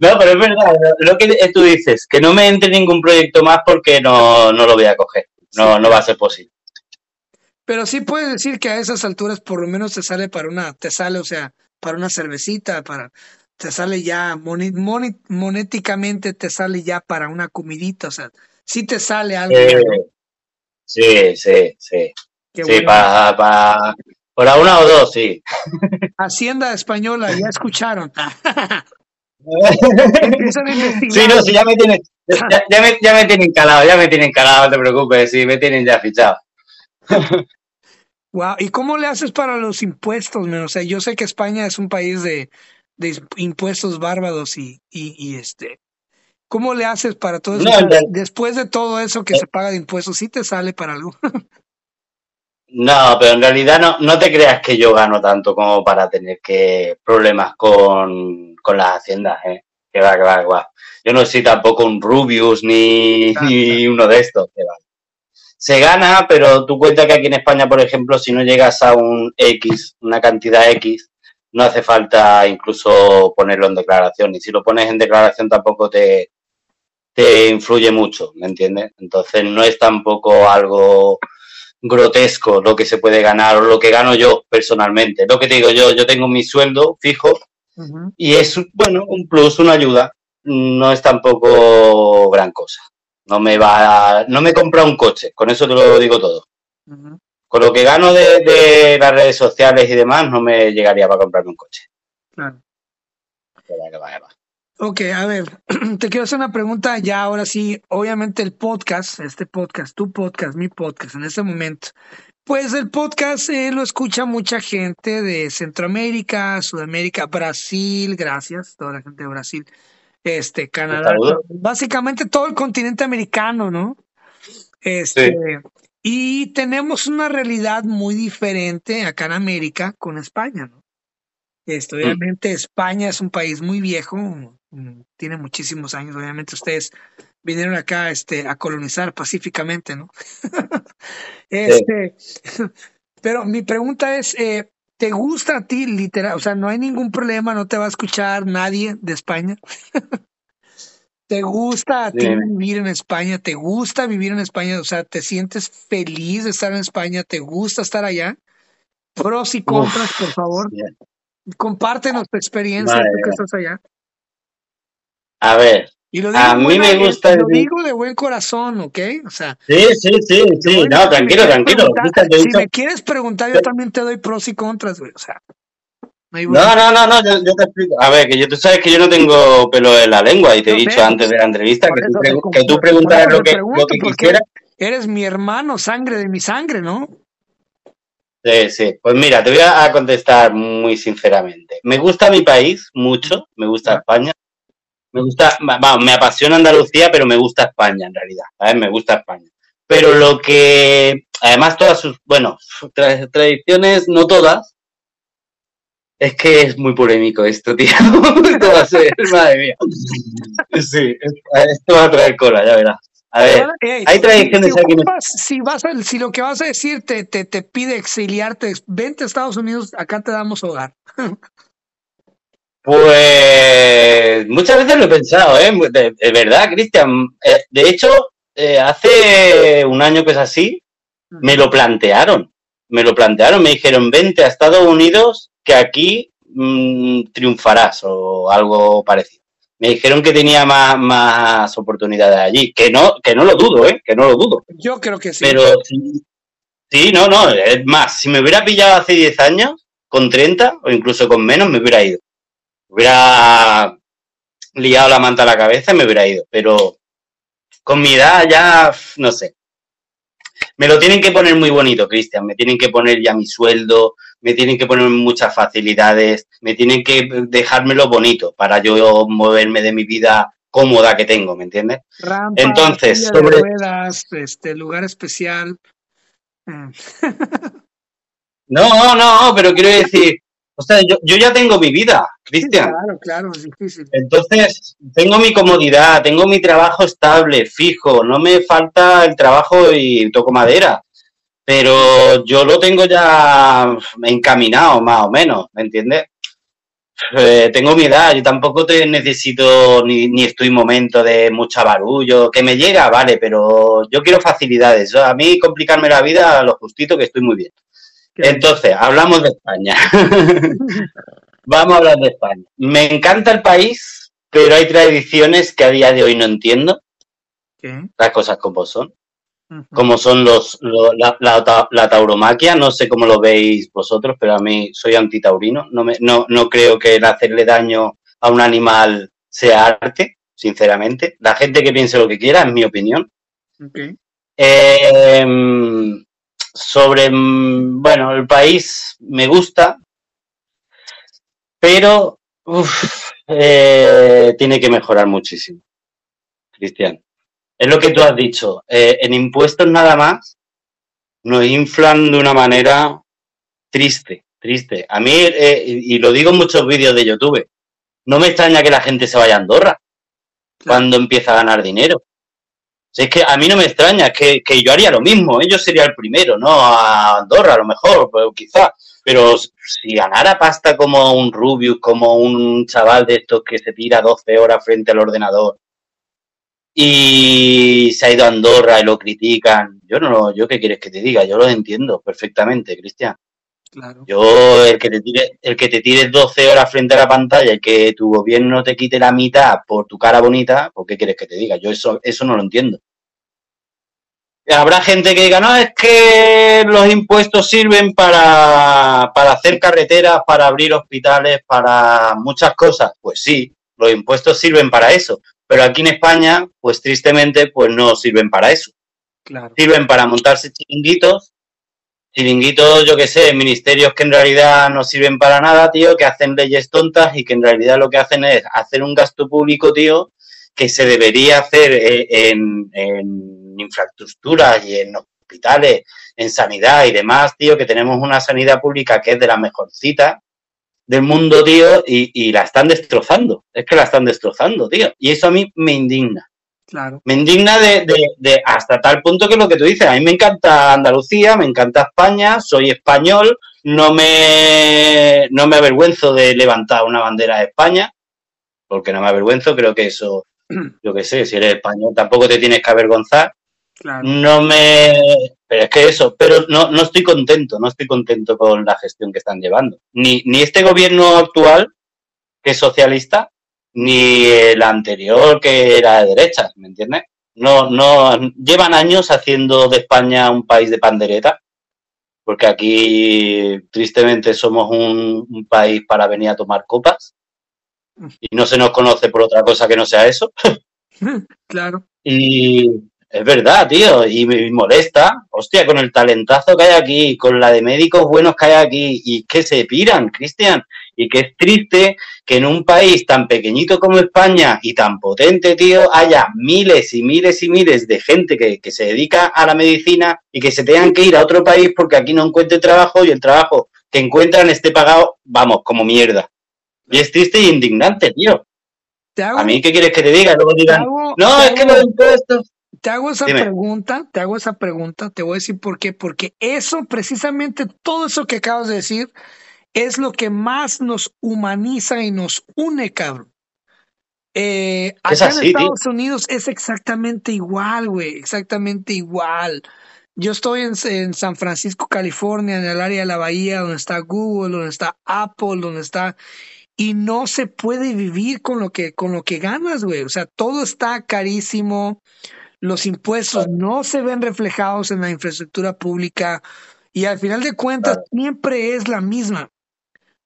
no, pero es verdad, lo que tú dices, que no me entre ningún proyecto más porque no, no lo voy a coger. No, no va a ser posible. Pero sí puedes decir que a esas alturas por lo menos te sale para una, te sale, o sea, para una cervecita, para, te sale ya, monéticamente te sale ya para una comidita, o sea, sí te sale algo. sí, sí, sí. sí, para, para, para una o dos, sí. Hacienda Española, ya escucharon. *laughs* sí, no, sí, ya me tienen, ya, me, ya me tienen calado, ya me tienen calado, no te preocupes, sí, me tienen ya fichado. *laughs* Wow, ¿y cómo le haces para los impuestos? O sea, yo sé que España es un país de, de impuestos bárbaros y, y, este, ¿cómo le haces para todo eso? Después de todo eso que se paga de impuestos, ¿sí te sale para algo? *laughs* no, pero en realidad no, no te creas que yo gano tanto como para tener que problemas con, con las haciendas, ¿eh? Que va, que va, que va. Yo no soy tampoco un Rubius ni, *laughs* ni uno de estos, que va se gana, pero tú cuenta que aquí en España, por ejemplo, si no llegas a un X, una cantidad X, no hace falta incluso ponerlo en declaración. Y si lo pones en declaración tampoco te, te influye mucho, ¿me entiendes? Entonces no es tampoco algo grotesco lo que se puede ganar o lo que gano yo personalmente. Lo que te digo yo, yo tengo mi sueldo fijo y es, bueno, un plus, una ayuda. No es tampoco gran cosa. No me va, no me compra un coche, con eso te lo digo todo. Con lo que gano de, las redes sociales y demás, no me llegaría para comprarme un coche. Claro. Ok, a ver, *clears throat* te quiero hacer una pregunta ya, ahora sí, obviamente el podcast, este podcast, tu podcast, mi podcast, en este momento, pues el podcast eh, lo escucha mucha gente de Centroamérica, Sudamérica, Brasil, gracias, toda la gente de Brasil este, Canadá, básicamente todo el continente americano, ¿no? Este, Y tenemos una realidad muy diferente acá en América con España, ¿no? Este, mm. obviamente España es un país muy viejo, mm, tiene muchísimos años, obviamente ustedes vinieron acá este, a colonizar pacíficamente, ¿no? *laughs* este, *laughs* pero mi pregunta es, eh, ¿Te gusta a ti, literal? O sea, no hay ningún problema, no te va a escuchar nadie de España. *laughs* ¿Te gusta a ti vivir en España? ¿Te gusta vivir en España? O sea, ¿te sientes feliz de estar en España? ¿Te gusta estar allá? Pros y contras, por favor. Compártenos tu experiencia que estás allá. A ver, y lo digo a mí me gusta. Lo digo de buen corazón, ¿ok? O sea. Sí, sí, sí, sí. No, tranquilo, tranquilo. Si me quieres preguntar, yo también te doy pros y contras, güey. O sea. No, no, no, no, yo, te explico. A ver, que yo, tú sabes que yo no tengo pelo en la lengua y te he dicho antes de la entrevista que, tú, que tú preguntaras lo que, lo que quisieras. Eres mi hermano, sangre de mi sangre, ¿no? Sí, sí. Pues mira, te voy a contestar muy sinceramente. Me gusta mi país mucho, me gusta España. Me gusta, me apasiona Andalucía, pero me gusta España en realidad, ¿sabes? Me gusta España. Pero lo que, además todas sus, bueno, tradiciones, no todas, es que es muy polémico esto, tío. *laughs* esto va a ser, madre mía. Sí, esto va a traer cola, ya verás. A ver, hay tradiciones si, aquí. Si, vas a, si lo que vas a decir te, te, te pide exiliarte, vente a Estados Unidos, acá te damos hogar. *laughs* Pues muchas veces lo he pensado, ¿eh? De, verdad, Cristian. Eh, de hecho, eh, hace un año que es así, me lo plantearon. Me lo plantearon, me dijeron, vente a Estados Unidos, que aquí mm, triunfarás o algo parecido. Me dijeron que tenía más, más oportunidades allí, que no, que no lo dudo, ¿eh? Que no lo dudo. Yo creo que sí. Pero sí, sí no, no, es más, si me hubiera pillado hace 10 años, con 30 o incluso con menos, me hubiera ido hubiera liado la manta a la cabeza y me hubiera ido. Pero con mi edad ya, no sé. Me lo tienen que poner muy bonito, Cristian. Me tienen que poner ya mi sueldo, me tienen que poner muchas facilidades, me tienen que dejármelo bonito para yo moverme de mi vida cómoda que tengo, ¿me entiendes? Entonces, sobre... ruedas, este lugar especial. Mm. *laughs* no, no, pero quiero decir, o sea, yo, yo ya tengo mi vida, Cristian. claro, claro, es difícil. Entonces, tengo mi comodidad, tengo mi trabajo estable, fijo, no me falta el trabajo y toco madera. pero yo lo tengo ya encaminado, más o menos, ¿me entiendes? Eh, tengo mi edad, yo tampoco te necesito ni, ni estoy en momento de mucha barullo, que me llega, vale, pero yo quiero facilidades. a mí complicarme la vida, lo justito, que estoy muy bien. Entonces, hablamos de España. *laughs* Vamos a hablar de España. Me encanta el país, pero hay tradiciones que a día de hoy no entiendo. Las cosas como son. Como son los, la, tauromaquia, no sé cómo lo veis vosotros, pero a mí soy antitaurino. No, me, no, no creo que el hacerle daño a un animal sea arte, sinceramente. La gente que piense lo que quiera, es mi opinión. Eh, sobre, mm, bueno, el país me gusta, pero eh, tiene que mejorar muchísimo, Cristian. Es lo que tú has dicho. Eh, en impuestos nada más nos inflan de una manera triste, triste. A mí, eh, y lo digo en muchos vídeos de YouTube, no me extraña que la gente se vaya a Andorra cuando empieza a ganar dinero es que a mí no me extraña, que, que yo haría lo mismo, ¿eh? yo sería el primero, ¿no? A Andorra a lo mejor, pues, quizá. Pero si ganara pasta como un Rubius, como un chaval de estos que se tira 12 horas frente al ordenador y se ha ido a Andorra y lo critican, yo no, yo qué quieres que te diga, yo lo entiendo perfectamente, Cristian. Claro. Yo, el que te tire, el que te tires 12 horas frente a la pantalla y que tu gobierno te quite la mitad por tu cara bonita, ¿por qué quieres que te diga? Yo eso, eso no lo entiendo. Habrá gente que diga, no, es que los impuestos sirven para, para hacer carreteras, para abrir hospitales, para muchas cosas. Pues sí, los impuestos sirven para eso. Pero aquí en España, pues tristemente, pues no sirven para eso. Claro. Sirven para montarse chiringuitos chiringuitos, yo qué sé, ministerios que en realidad no sirven para nada, tío, que hacen leyes tontas y que en realidad lo que hacen es hacer un gasto público, tío, que se debería hacer eh, en, en infraestructuras y en hospitales, en sanidad y demás, tío, que tenemos una sanidad pública que es de la mejorcita del mundo, tío, y, y la están destrozando. Es que la están destrozando, tío. Y eso a mí me indigna. Me indigna de, de, hasta tal punto que lo que tú dices, a mí me encanta Andalucía, me encanta España, soy español, no me, no me avergüenzo de levantar una bandera de España, porque no me avergüenzo, creo que eso, *clears throat* yo qué sé, si eres español tampoco te tienes que avergonzar. No me... Pero es que eso, pero no, no estoy contento, no estoy contento con la gestión que están llevando. Ni, ni este gobierno actual, que es socialista, ni el anterior que era de derecha, ¿me entiendes? No, no, llevan años haciendo de España un país de pandereta, porque aquí tristemente somos un, un país para venir a tomar copas y no se nos conoce por otra cosa que no sea eso. *laughs* Claro. Y es verdad, tío, y me molesta, hostia, con el talentazo que hay aquí, con la de médicos buenos que hay aquí, y que se piran, Cristian, y que es triste que en un país tan pequeñito como España y tan potente, tío, haya miles y miles y miles de gente que, se dedica a la medicina y que se tengan que ir a otro país porque aquí no encuentre trabajo y el trabajo que encuentran esté pagado, vamos, como mierda. Y es triste y indignante, tío. a mí, ¿qué quieres que te diga? Luego digan, no, es que los impuestos. Te hago esa pregunta, te hago esa pregunta, te voy a decir por qué, porque eso, precisamente todo eso que acabas de decir, es lo que más nos humaniza y nos une, cabrón. Eh, acá en Estados Unidos es exactamente igual, güey, exactamente igual. Yo estoy en, en, San Francisco, California, en el área de la bahía, donde está Google, donde está Apple, donde está y no se puede vivir con lo que con lo que ganas, güey. O sea, todo está carísimo. Los impuestos no se ven reflejados en la infraestructura pública y al final de cuentas siempre es la misma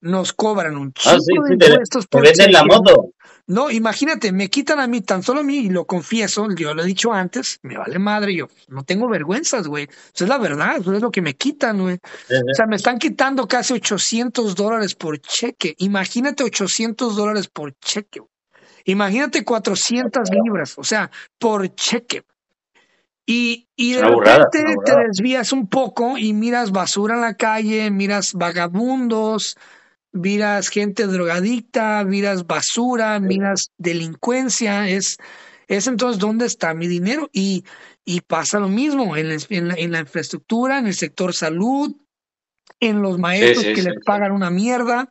nos cobran un ah, chingo de impuestos por la moto. No, imagínate, me quitan a mí, tan solo a mí, y lo confieso, yo lo he dicho antes, me vale madre, yo no tengo vergüenzas, güey. Eso es la verdad, eso es lo que me quitan, güey. O sea, me están quitando casi 800 dólares por cheque. Imagínate 800 dólares por cheque. Imagínate 400 libras, o sea, por cheque. Y, y de repente te desvías un poco y miras basura en la calle, miras vagabundos, miras gente drogadicta, miras basura, miras delincuencia, es, es entonces dónde está mi dinero. Y Y pasa lo mismo en, la, infraestructura, en el sector salud, en los maestros que les pagan una mierda.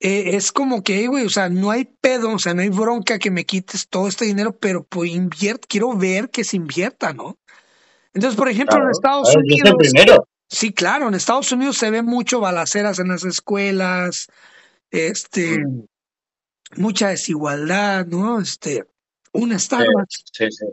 Eh, es como que, güey, o sea, no hay pedo, o sea, no hay bronca que me quites todo este dinero, pero pues invierte, quiero ver que se invierta, ¿no? Entonces, por ejemplo, en Estados Unidos. Sí, claro, en Estados Unidos se ve mucho balaceras en las escuelas, este, mm. mucha desigualdad, ¿no? Este, una Starbucks. Sí, sí,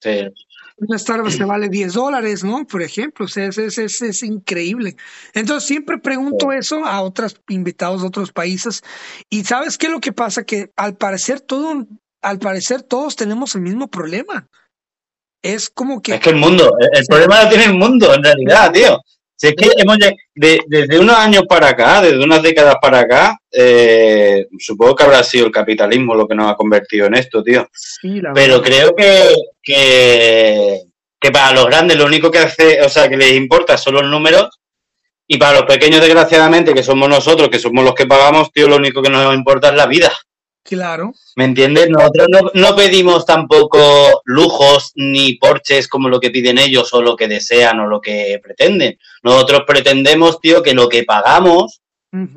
sí. Una Starbucks te vale 10 dólares, ¿no? Por ejemplo, o sea, es, es, es, es increíble. Entonces siempre pregunto eso a otros invitados de otros países. Y ¿sabes qué es lo que pasa? Que al parecer todo, al parecer todos tenemos el mismo problema. Es como que... Es que el mundo, el, problema lo tiene el mundo en realidad, tío. Si es que hemos desde unos años para acá, desde unas décadas para acá, eh, supongo que habrá sido el capitalismo lo que nos ha convertido en esto, tío. Pero creo que, que, que, para los grandes lo único que hace, o sea, que les importa son los números y para los pequeños, desgraciadamente, que somos nosotros, que somos los que pagamos, tío, lo único que nos importa es la vida. Claro. ¿Me entiendes? Nosotros no, pedimos tampoco lujos ni porches como lo que piden ellos o lo que desean o lo que pretenden. Nosotros pretendemos, tío, que lo que pagamos,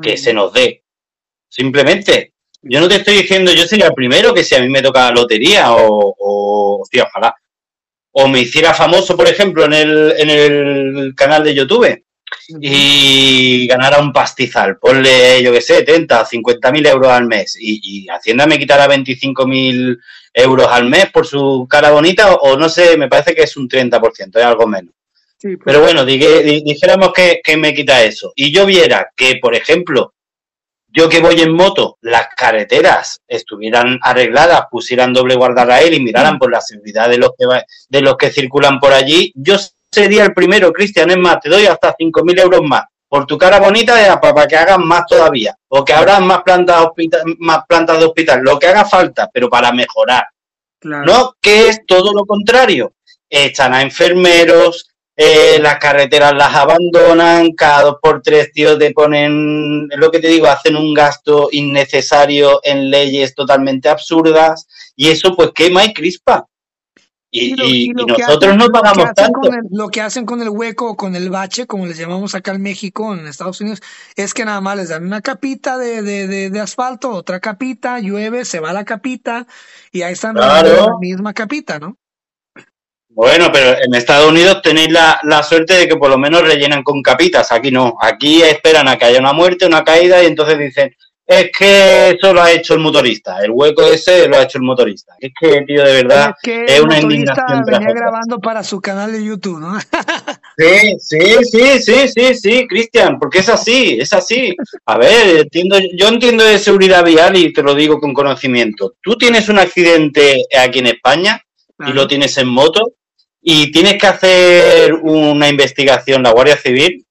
que se nos dé. Simplemente. Yo no te estoy diciendo, yo sería el primero que si a mí me toca la lotería o, o ojalá. O me hiciera famoso, por ejemplo, en el, en el canal de YouTube y ganara un pastizal, ponle, yo qué sé, 30, 50 mil euros al mes. Y, Hacienda me quitara 25 mil euros al mes por su cara bonita o, no sé, me parece que es un 30%, es algo menos. Pues Pero bueno, dijéramos que, me quita eso. Y yo viera que, por ejemplo, yo que voy en moto, las carreteras estuvieran arregladas, pusieran doble guardarraíl y miraran por la seguridad de los que de los que circulan por allí, yo sería el primero, Cristian, es más, te doy hasta 5.000 euros más por tu cara bonita para que hagas más todavía, o que abras más plantas, más plantas de hospital, lo que haga falta, pero para mejorar. No que es todo lo contrario. Echan a enfermeros, eh, las carreteras las abandonan, cada dos por tres, tío, te ponen, lo que te digo, hacen un gasto innecesario en leyes totalmente absurdas, y eso pues quema y crispa. Y, nosotros no pagamos tanto. lo que hacen con el hueco o con el bache, como les llamamos acá en México, en Estados Unidos, es que nada más les dan una capita de, de, de, asfalto, otra capita, llueve, se va la capita y ahí están la misma capita, ¿no? Bueno, pero en Estados Unidos tenéis la, la, suerte de que por lo menos rellenan con capitas. Aquí no. Aquí esperan a que haya una muerte, una caída y entonces dicen, es que eso lo ha hecho el motorista, el hueco ese lo ha hecho el motorista. Es que, tío, de verdad, es, que es una indignación. venía grabando para su canal de YouTube, ¿no? *laughs* sí, sí, sí, sí, sí, sí, Cristian, porque es así, es así. A ver, entiendo, yo entiendo de seguridad vial y te lo digo con conocimiento. Tú tienes un accidente aquí en España y lo tienes en moto y tienes que hacer una investigación, la Guardia Civil,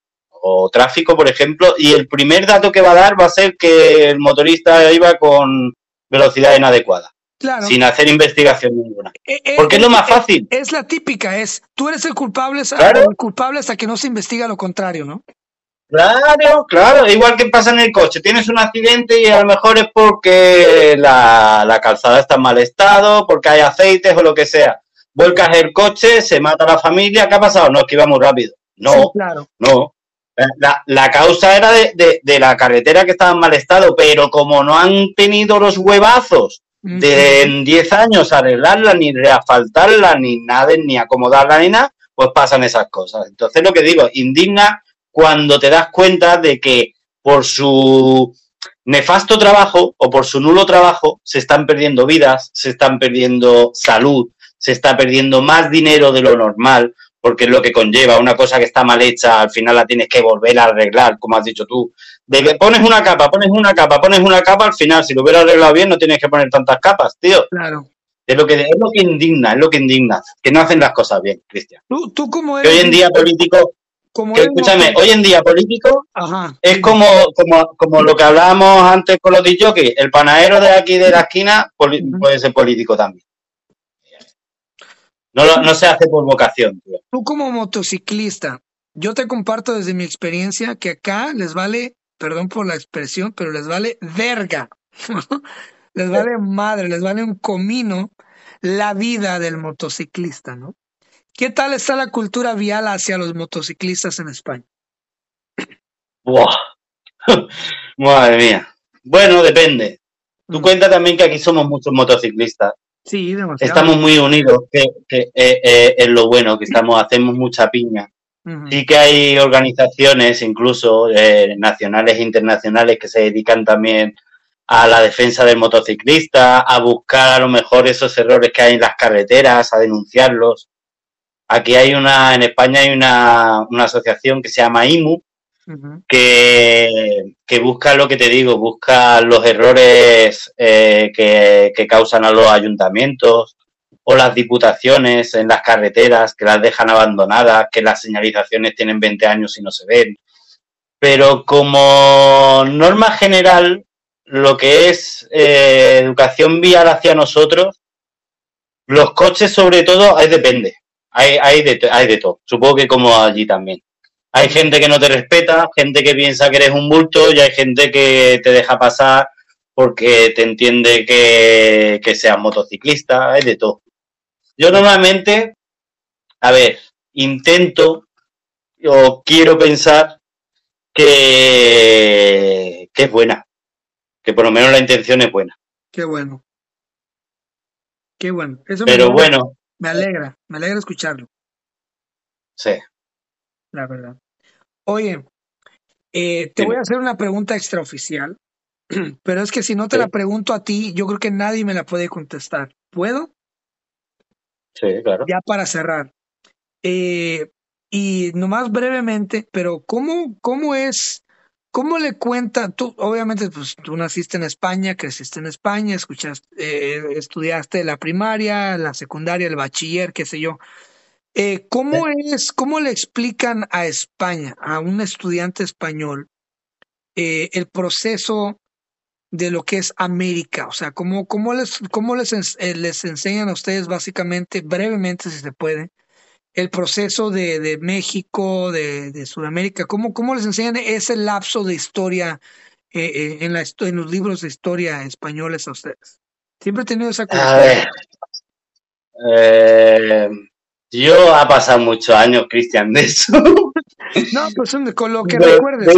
o tráfico, por ejemplo, y el primer dato que va a dar va a ser que el motorista iba con velocidad inadecuada. Claro. Sin hacer investigación ninguna. Eh, eh, Porque es lo más fácil. Es la típica, es tú eres el culpable, el culpable hasta que no se investiga lo contrario, ¿no? Claro, claro, igual que pasa en el coche, tienes un accidente y a lo mejor es porque la, la calzada está en mal estado, porque hay aceites o lo que sea. Vuelcas el coche, se mata la familia, ¿qué ha pasado? No, es que iba muy rápido. No, claro. no. La, la causa era de, de, la carretera que estaba en mal estado, pero como no han tenido los huevazos de en 10 años arreglarla, ni reasfaltarla, ni nada, ni acomodarla, ni nada, pues pasan esas cosas. Entonces, lo que digo, indigna cuando te das cuenta de que por su nefasto trabajo o por su nulo trabajo se están perdiendo vidas, se están perdiendo salud, se está perdiendo más dinero de lo normal, porque es lo que conlleva. Una cosa que está mal hecha, al final la tienes que volver a arreglar, como has dicho tú. De pones una capa, pones una capa, pones una capa, al final, si lo hubieras arreglado bien, no tienes que poner tantas capas, tío. Claro. Es lo que, es lo que indigna, es lo que indigna, que no hacen las cosas bien, Cristian. Tú, tú como eres, hoy en día político, como escúchame, hoy en día político es como, como, como lo que hablábamos antes con los que el panadero de aquí de la esquina puede ser político también. No, no se hace por vocación. Tú como motociclista, yo te comparto desde mi experiencia que acá les vale, perdón por la expresión, pero les vale verga. *laughs* les vale madre, les vale un comino la vida del motociclista, ¿no? ¿Qué tal está la cultura vial hacia los motociclistas en España? Buah. *laughs* Madre mía. Bueno, depende. Tú mm. cuenta también que aquí somos muchos motociclistas. Sí, demasiado. Estamos muy unidos, que, que eh, eh, es lo bueno, que estamos, hacemos mucha piña. Sí que hay organizaciones, incluso eh, nacionales e internacionales, que se dedican también a la defensa del motociclista, a buscar a lo mejor esos errores que hay en las carreteras, a denunciarlos. Aquí hay una, en España hay una, una asociación que se llama IMU, que, que, busca lo que te digo, busca los errores eh, que, que, causan a los ayuntamientos o las diputaciones en las carreteras, que las dejan abandonadas, que las señalizaciones tienen 20 años y no se ven. Pero como norma general, lo que es eh, educación vial hacia nosotros, los coches sobre todo, ahí depende. Hay, hay, de, hay de todo. Supongo que como allí también. Hay gente que no te respeta, gente que piensa que eres un bulto y hay gente que te deja pasar porque te entiende que, que seas motociclista, hay de todo. Yo normalmente, a ver, intento o quiero pensar que, que es buena, que por lo menos la intención es buena. Qué bueno. Qué bueno. Eso Pero bueno. Me alegra, me alegra escucharlo. Sí. La verdad. Oye, eh, te voy a hacer una pregunta extraoficial, *clears throat* pero es que si no te la pregunto a ti, yo creo que nadie me la puede contestar. ¿Puedo? Sí, claro. Ya para cerrar. Eh, y nomás brevemente, pero ¿cómo, cómo es ¿Cómo le cuenta? Tú, obviamente, pues tú naciste en España, creciste en España, escuchaste, eh, estudiaste la primaria, la secundaria, el bachiller, qué sé yo. Eh, ¿Cómo es, cómo le explican a España, a un estudiante español, eh, el proceso de lo que es América? O sea, ¿cómo, cómo, les, cómo les, les enseñan a ustedes básicamente, brevemente si se puede, el proceso de, de México, de, de, Sudamérica? ¿Cómo, ¿Cómo les enseñan ese lapso de historia eh, eh, en, la, en los libros de historia españoles a ustedes? Siempre he tenido esa curiosidad. Eh, yo ha pasado muchos años, Cristian, de eso. no, pues con lo que recuerdes.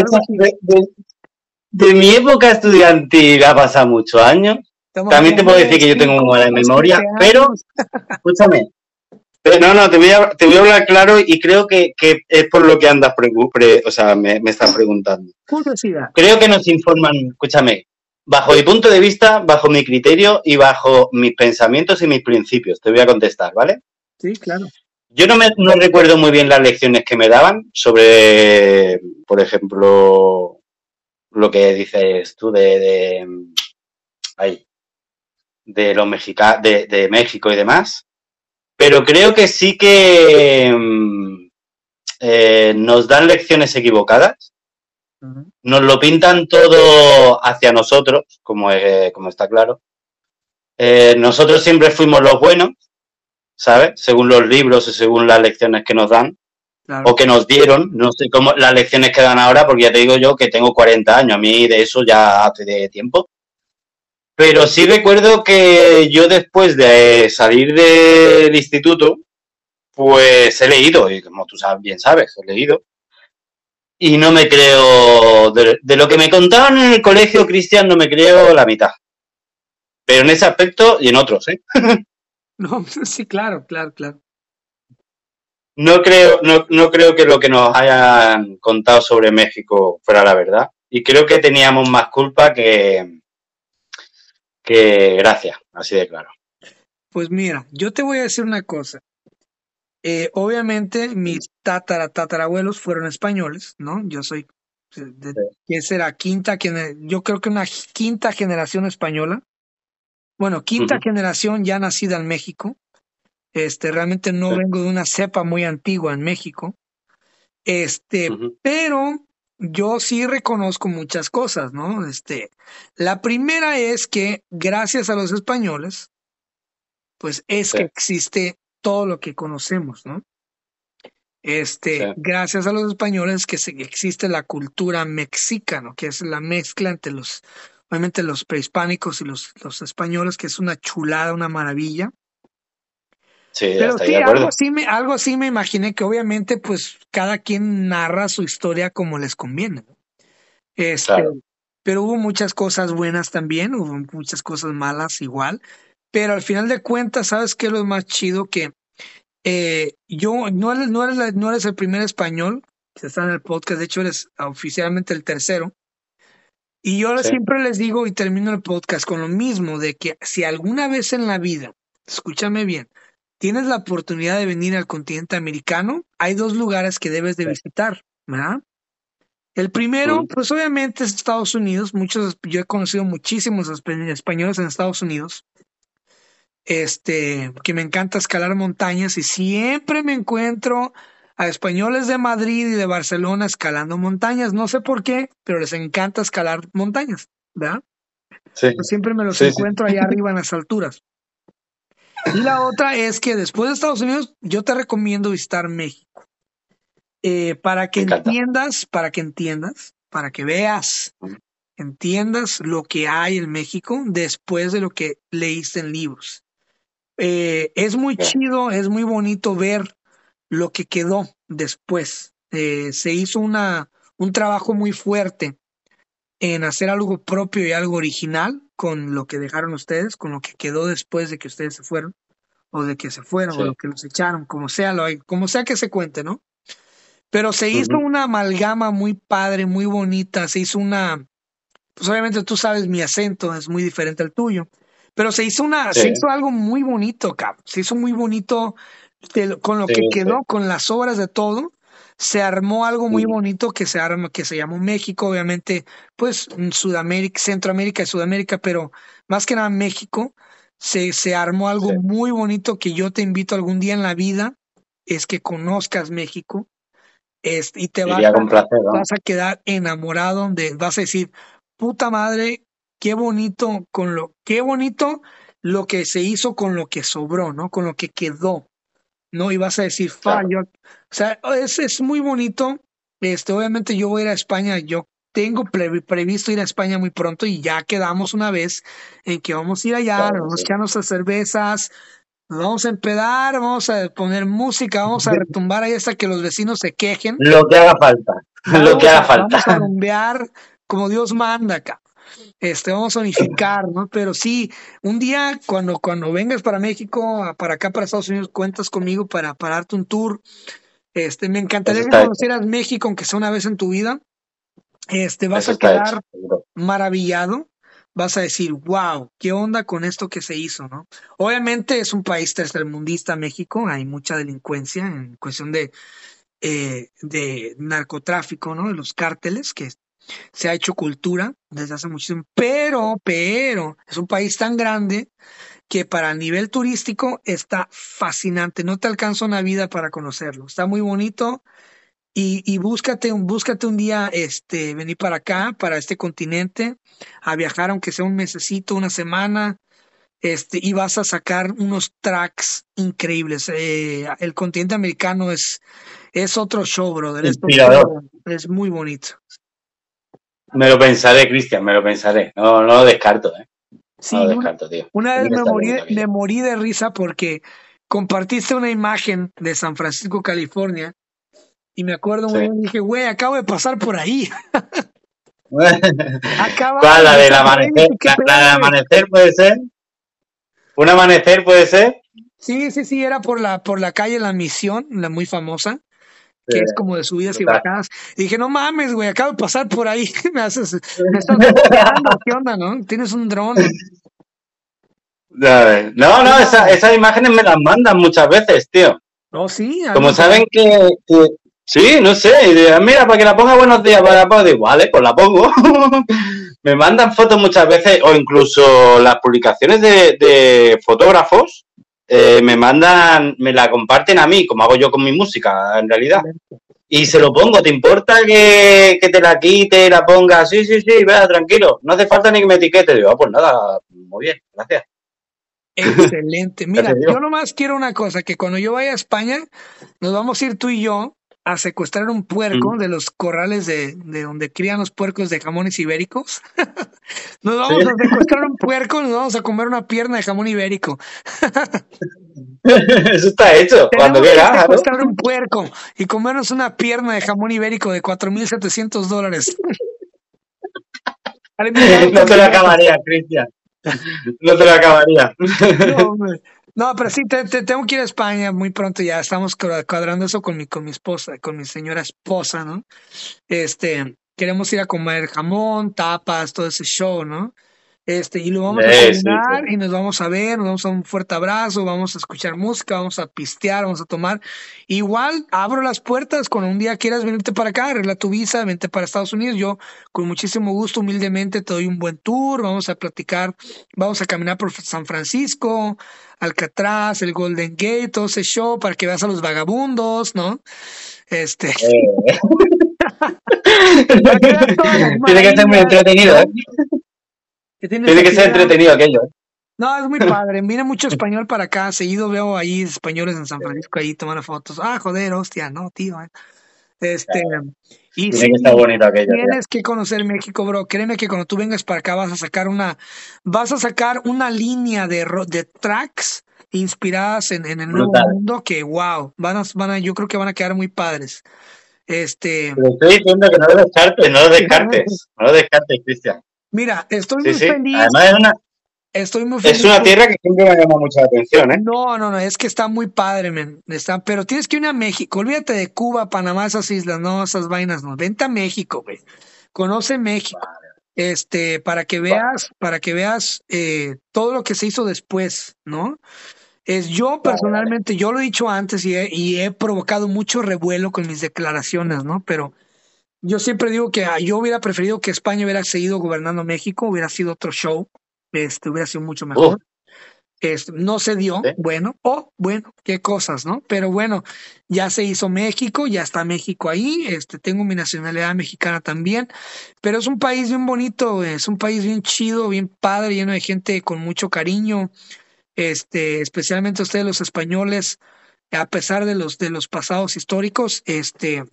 De, mi época estudiantil ha pasado muchos años. También te puedo decir que yo tengo una mala memoria, pero escúchame, no, no, te voy, a, te voy a hablar claro y creo que, que es por lo que andas, pre, o sea, me, me estás preguntando. Curiosidad. Creo que nos informan, escúchame, bajo mi punto de vista, bajo mi criterio y bajo mis pensamientos y mis principios. Te voy a contestar, ¿vale? Sí, claro. Yo no, me, no recuerdo muy bien las lecciones que me daban sobre, por ejemplo, lo que dices tú de, de, ay, de los mexicanos, de, de México y demás pero creo que sí que mm, eh, nos dan lecciones equivocadas. Nos lo pintan todo hacia nosotros, como, eh, como está claro. Eh, nosotros siempre fuimos los buenos, ¿sabes? Según los libros y según las lecciones que nos dan. O que nos dieron, no sé cómo las lecciones que dan ahora, porque ya te digo yo que tengo 40 años, a mí de eso ya hace de tiempo. Pero sí recuerdo que yo después de salir del instituto, pues he leído, y como tú bien sabes, he leído. Y no me creo, de, lo que me contaban en el colegio, Cristian, no me creo la mitad. Pero en ese aspecto y en otros, ¿eh? *laughs* *laughs* No, sí, claro, claro, claro. No creo, no, no creo que lo que nos hayan contado sobre México fuera la verdad. Y creo que teníamos más culpa que, que gracias, así de claro. Pues mira, yo te voy a decir una cosa. Eh, obviamente mis tatara, tatarabuelos fueron españoles, ¿no? Yo soy, de, ¿qué será? Quinta, yo creo que una quinta generación española. Bueno, quinta generación ya nacida en México. Este, realmente no vengo de una cepa muy antigua en México. Este, pero yo sí reconozco muchas cosas, ¿no? Este, la primera es que gracias a los españoles, pues es que existe todo lo que conocemos, ¿no? Este, gracias a los españoles que se, existe la cultura mexicana, que es la mezcla entre los, obviamente los prehispánicos y los, los españoles, que es una chulada, una maravilla. Sí, Pero sí, algo así, me, algo así me imaginé que obviamente pues cada quien narra su historia como les conviene. Este, Pero hubo muchas cosas buenas también, hubo muchas cosas malas igual. Pero al final de cuentas, ¿sabes qué es lo más chido? Que eh, yo no eres, no, eres no eres el primer español que está en el podcast, de hecho eres oficialmente el tercero. Y yo siempre les digo y termino el podcast con lo mismo, de que si alguna vez en la vida, escúchame bien, tienes la oportunidad de venir al continente americano, hay dos lugares que debes de visitar, ¿verdad? El primero, pues obviamente es Estados Unidos. Muchos, yo he conocido muchísimos españoles en Estados Unidos. Este, que me encanta escalar montañas y siempre me encuentro a españoles de Madrid y de Barcelona escalando montañas. No sé por qué, pero les encanta escalar montañas, ¿verdad? Sí. siempre me los encuentro allá arriba en las alturas. Y la otra es que después de Estados Unidos, yo te recomiendo visitar México. Eh, para que entiendas, para que entiendas, para que veas, entiendas lo que hay en México después de lo que leíste en libros. Eh, es muy chido, es muy bonito ver lo que quedó después. Eh, se hizo una, un trabajo muy fuerte en hacer algo propio y algo original con lo que dejaron ustedes, con lo que quedó después de que ustedes se fueron, o de que se fueron, o lo que los echaron, como sea, lo, como sea que se cuente, ¿no? Pero se hizo una amalgama muy padre, muy bonita, se hizo una, pues obviamente tú sabes, mi acento es muy diferente al tuyo, pero se hizo una, se hizo algo muy bonito, cabrón, se hizo muy bonito con lo que quedó, con las obras de todo, se armó algo muy bonito que se arma, que se llamó México, obviamente, pues Sudamérica, Centroamérica y Sudamérica, pero más que nada México, se, se armó algo muy bonito que yo te invito algún día en la vida, es que conozcas México, este, y te vas a, vas a quedar enamorado, de, vas a decir, puta madre, qué bonito con lo, qué bonito lo que se hizo con lo que sobró, ¿no? Con lo que quedó. ¿No? Y vas a decir, o sea, es, es muy bonito. Este, obviamente yo voy a ir a España, yo tengo previsto ir a España muy pronto y ya quedamos una vez en que vamos a ir allá, nos vamos a echarnos a cervezas, nos vamos a empedar, vamos a poner música, vamos a retumbar ahí hasta que los vecinos se quejen. Lo que haga falta, *laughs* lo que haga falta. Vamos a rumbear como Dios manda acá este, vamos a unificar, ¿no? Pero sí, un día cuando, cuando vengas para México, para acá, para Estados Unidos, cuentas conmigo para, para darte un tour. Este, me encantaría que conocieras México, aunque sea una vez en tu vida. Este, vas a quedar maravillado. Vas a decir, wow, qué onda con esto que se hizo, ¿no? Obviamente es un país tercermundista, México. Hay mucha delincuencia en cuestión de, eh, de narcotráfico, ¿no? De los cárteles que se ha hecho cultura desde hace muchísimo, pero, pero es un país tan grande que para nivel turístico está fascinante. No te alcanza una vida para conocerlo. Está muy bonito y, y búscate, un, búscate un día este, venir para acá, para este continente, a viajar aunque sea un mesecito, una semana. Este, y vas a sacar unos tracks increíbles. Eh, el continente americano es, es otro show, brother. es muy bonito. Me lo pensaré, Cristian, me lo pensaré. No, no lo descarto, ¿eh? Sí, lo descarto, tío. Una vez me morí, me morí de risa porque compartiste una imagen de San Francisco, California, y me acuerdo muy bien, dije, güey, acabo de pasar por ahí. Acaba ¿La del amanecer? La, del amanecer puede ser? ¿Un amanecer puede ser? Sí, sí, sí, era por la, por la calle La Misión, la muy famosa que es como de subidas y bajadas. Y dije, no mames, güey, acabo de pasar por ahí. *laughs* me haces, me estás ¿qué onda, no? Tienes un dron. No, no, esa, esas imágenes me las mandan muchas veces, tío. Oh, sí. Como saben que, sí, no sé, mira, para que la ponga buenos días para la digo, vale, pues la pongo. *laughs* me mandan fotos muchas veces, o incluso las publicaciones de, de fotógrafos eh, me mandan, me la comparten a mí, como hago yo con mi música, en realidad. Y se lo pongo, ¿te importa que, te la quite y la ponga? Sí, sí, sí, vea, tranquilo, no hace falta ni que me etiquete. Digo, ah, pues nada, muy bien, gracias. Excelente. *laughs* Mira, yo nomás quiero una cosa, que cuando yo vaya a España, nos vamos a ir tú y yo a secuestrar un puerco mm. de los corrales de, de, donde crían los puercos de jamones ibéricos. *laughs* nos vamos a secuestrar un puerco, nos vamos a comer una pierna de jamón ibérico. *laughs* Eso está hecho. *laughs* Cuando quieras. secuestrar un puerco y comernos una pierna de jamón ibérico de 4.700 dólares. no te lo acabaría, Cristian. No te lo acabaría. No, pero sí, te, tengo que ir a España muy pronto. Ya estamos cuadrando eso con mi, con mi esposa, con mi señora esposa, ¿no? Este, queremos ir a comer jamón, tapas, todo ese show, ¿no? Este, y lo vamos a terminar y nos vamos a ver, nos vamos a un fuerte abrazo, vamos a escuchar música, vamos a pistear, vamos a tomar. Igual abro las puertas cuando un día quieras venirte para acá, arregla tu visa, vente para Estados Unidos. Yo con muchísimo gusto, humildemente, te doy un buen tour, vamos a platicar, vamos a caminar por San Francisco, Alcatraz, el Golden Gate, todo ese show para que veas a los vagabundos, ¿no? Este. Eh. *laughs* *laughs* Tiene que ser muy entretenido, ¿eh? Tiene que ser entretenido aquello. ¿eh? No, es muy *laughs* padre. Viene mucho español para acá. Seguido veo ahí españoles en San Francisco ahí tomando fotos. Ah, joder, hostia, no, tío. Eh. Este. Y que bonito aquello. Tienes que conocer México, bro. Créeme que cuando tú vengas para acá vas a sacar una, vas a sacar una línea de, de tracks inspiradas en, en el nuevo mundo que, wow, van a, van a, yo creo que van a quedar muy padres. Este. Pero estoy diciendo que no lo descartes, no lo descartes, no lo descartes, Cristian. Mira, estoy muy feliz. Además es una, estoy muy feliz. Es una tierra que siempre me llama mucha atención, ¿eh? No, no, no, es que está muy padre, men. Está, pero tienes que ir a México. Olvídate de Cuba, Panamá, esas islas, no, esas vainas, no. Vente a México, güey. Conoce México. Este, para que veas, para que veas eh, todo lo que se hizo después, ¿no? Es yo personalmente, yo lo he dicho antes y y he provocado mucho revuelo con mis declaraciones, ¿no? Pero yo siempre digo que ah, yo hubiera preferido que España hubiera seguido gobernando México, hubiera sido otro show, este, hubiera sido mucho mejor. Este, no se dio, bueno, o bueno, qué cosas, ¿no? Pero bueno, ya se hizo México, ya está México ahí, este, tengo mi nacionalidad mexicana también, pero es un país bien bonito, es un país bien chido, bien padre, lleno de gente con mucho cariño, este, especialmente ustedes los españoles, a pesar de los, de los pasados históricos, este,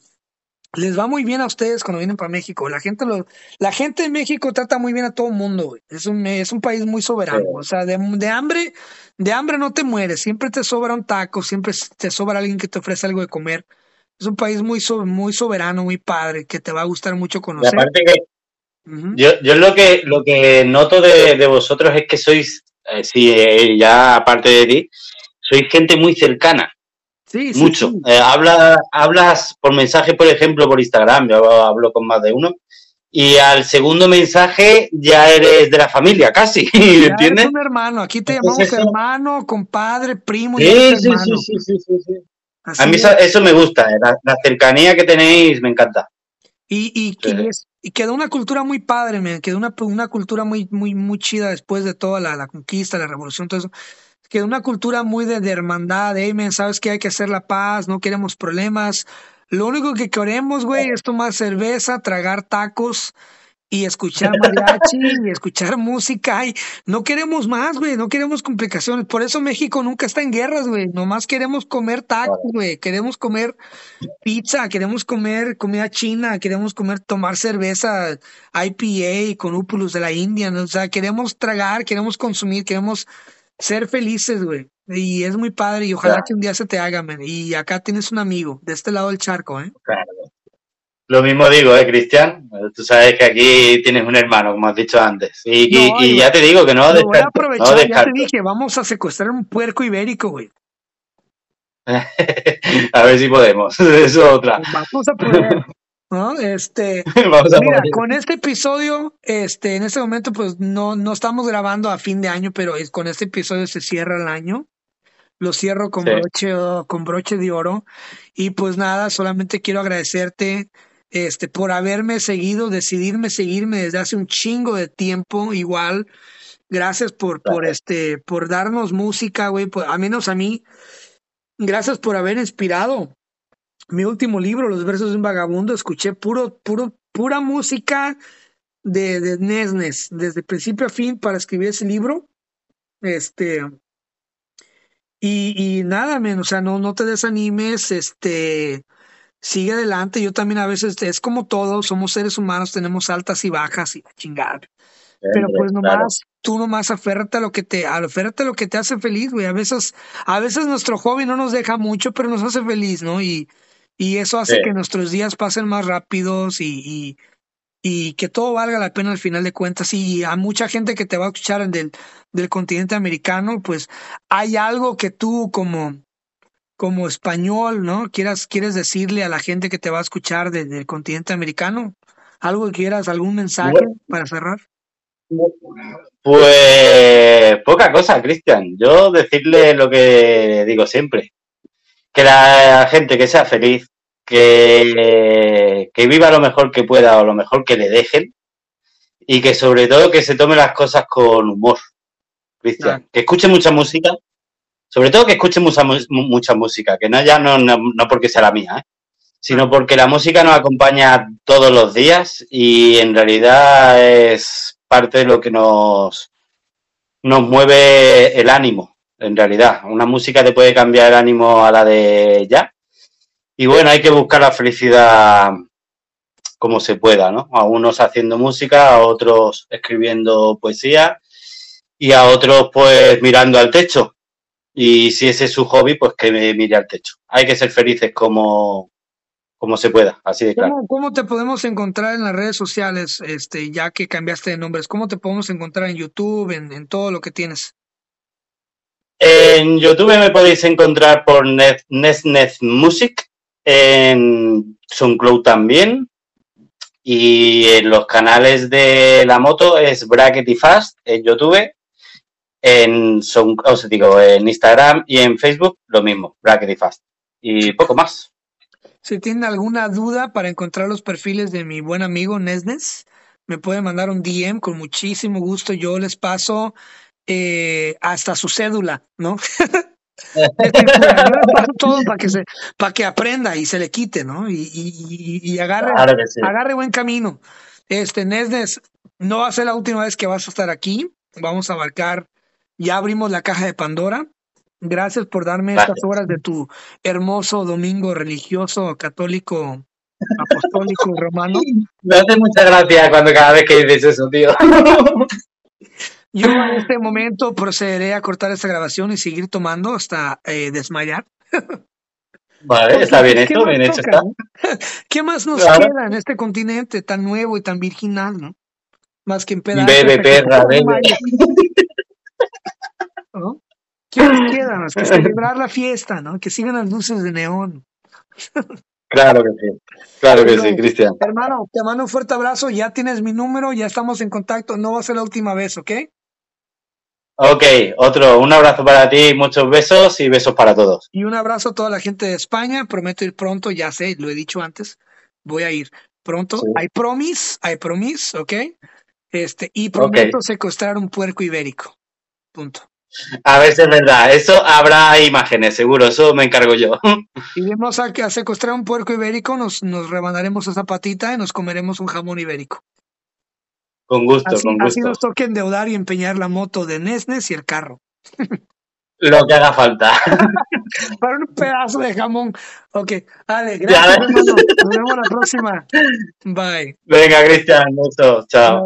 les va muy bien a ustedes cuando vienen para México. La gente lo, la gente de México trata muy bien a todo el mundo, Es un, es un país muy soberano. O sea, de, de, hambre, de hambre no te mueres. Siempre te sobra un taco, siempre te sobra alguien que te ofrece algo de comer. Es un país muy, muy soberano, muy padre, que te va a gustar mucho conocer. aparte que yo, yo lo que lo que noto de, de vosotros es que sois, eh, sí, eh, ya aparte de ti, sois gente muy cercana. Sí, Mucho. Eh, hablas por mensaje, por ejemplo, por Instagram, yo hablo con más de uno, y al segundo mensaje ya eres de la familia, casi, *laughs* ¿me entiendes? un hermano, aquí te llamamos hermano, compadre, primo. Sí, sí, sí, sí, sí, sí, A mí eso, me gusta, eh, la, cercanía que tenéis me encanta. Y, y, y, quedó una cultura muy padre, me quedó una, una cultura muy, muy, muy chida después de toda la, la conquista, la revolución, todo eso que una cultura muy de, hermandad, de, sabes que hay que hacer la paz, no queremos problemas. Lo único que queremos, güey, es tomar cerveza, tragar tacos y escuchar mariachi y escuchar música. Y no queremos más, güey, no queremos complicaciones. Por eso México nunca está en guerras, güey. Nomás queremos comer tacos, güey. Queremos comer pizza, queremos comer comida china, queremos comer, tomar cerveza IPA con úpulos de la India. O sea, queremos tragar, queremos consumir, queremos ser felices, güey. Y es muy padre y ojalá que un día se te haga, man. Y acá tienes un amigo de este lado del charco, ¿eh? Claro. Lo mismo digo, ¿eh, Cristian? Tú sabes que aquí tienes un hermano, como has dicho antes. Y, ya te digo que no descarto. Voy a aprovechar, ya te dije, vamos a secuestrar un puerco ibérico, güey. *laughs* a ver si podemos. *laughs* Eso es otra. Vamos a poder. *laughs* ¿no? Este, *laughs* mira, con este episodio, este, en este momento, pues no, no estamos grabando a fin de año, pero es, con este episodio se cierra el año. Lo cierro con broche, con broche de oro. Y pues nada, solamente quiero agradecerte, este, por haberme seguido, decidirme seguirme desde hace un chingo de tiempo, igual. Gracias por, por este, por darnos música, güey, pues, a menos a mí. Gracias por haber inspirado mi último libro, Los versos de un vagabundo, escuché puro, puro, pura música de, de Nesnes, desde principio a fin para escribir ese libro. Este, y, y nada, men, o sea, no, no te desanimes, este, sigue adelante. Yo también a veces, es como todo, somos seres humanos, tenemos altas y bajas y chingada. pero pues nomás, tú nomás aférrate a lo que te, aférrate a lo que te hace feliz, güey. A veces, a veces nuestro hobby no nos deja mucho, pero nos hace feliz, ¿no? Y, y eso hace que nuestros días pasen más rápidos y, y, y, que todo valga la pena al final de cuentas. Y a mucha gente que te va a escuchar del, del continente americano, pues hay algo que tú como, como español, ¿no? Quieras, quieres decirle a la gente que te va a escuchar del continente americano. ¿Algo que quieras, algún mensaje para cerrar? Pues poca cosa, Cristian. Yo decirle lo que digo siempre. Que la gente que sea feliz, que, que viva lo mejor que pueda o lo mejor que le dejen y que sobre todo que se tome las cosas con humor, Cristian. Que escuche mucha música, sobre todo que escuche mucha, mucha música, que no ya no, no, no porque sea la mía, ¿eh? sino porque la música nos acompaña todos los días y en realidad es parte de lo que nos, nos mueve el ánimo, en realidad. Una música te puede cambiar el ánimo a la de ya. Y bueno, hay que buscar la felicidad como se pueda, ¿no? A unos haciendo música, a otros escribiendo poesía y a otros pues mirando al techo. Y si ese es su hobby, pues que me mire al techo. Hay que ser felices como, como se pueda, así de claro. ¿Cómo, te podemos encontrar en las redes sociales, este, ya que cambiaste de nombres? ¿Cómo te podemos encontrar en YouTube, en, todo lo que tienes? En YouTube me podéis encontrar por Nesnet Music, en SoundCloud también, y en los canales de la moto es Bracket y Fast en YouTube, en, digo, en Instagram y en Facebook lo mismo, Bracket y Fast. Y poco más. Si tienen alguna duda para encontrar los perfiles de mi buen amigo Nesnes, me pueden mandar un DM con muchísimo gusto. Yo les paso eh, hasta su cédula, ¿no? Les paso todo para que se, para que aprenda y se le quite, ¿no? Y, y, agarre, agarre buen camino. Este, Nesnes, no va a ser la última vez que vas a estar aquí. Vamos a abarcar, ya abrimos la caja de Pandora. Gracias por darme estas horas de tu hermoso domingo religioso, católico, apostólico, romano. Me hace mucha gracia cuando cada vez que dices eso, tío. *laughs* Yo en este momento procederé a cortar esta grabación y seguir tomando hasta eh, desmayar. Vale, está bien hecho, bien hecho está. ¿Qué más nos queda en este continente tan nuevo y tan virginal, no? Más que en. Bebe, perra, bebe. ¿No? ¿Qué nos queda? Más que celebrar la fiesta, ¿no? Que sigan las luces de neón. Claro que sí, claro que sí, Cristian. Hermano, te mando un fuerte abrazo, ya tienes mi número, ya estamos en contacto, no va a ser la última vez, ¿ok? Ok, otro, un abrazo para ti, muchos besos y besos para todos. Y un abrazo a toda la gente de España, prometo ir pronto, ya sé, lo he dicho antes, voy a ir pronto. Hay promis, hay promis, ¿ok? Este, y prometo secuestrar un puerco ibérico. Punto. A ver si es verdad. Eso habrá imágenes, seguro. Eso me encargo yo. Y vemos a, a secuestrar un puerco ibérico, nos, nos rebanaremos esa patita y nos comeremos un jamón ibérico. Con gusto, con gusto. Así nos toque endeudar y empeñar la moto de Nesnes y el carro. Lo que haga falta. *laughs* Para un pedazo de jamón. Ok, dale, gracias, Nos vemos la próxima. Bye. Venga, Cristian, gusto. Chao.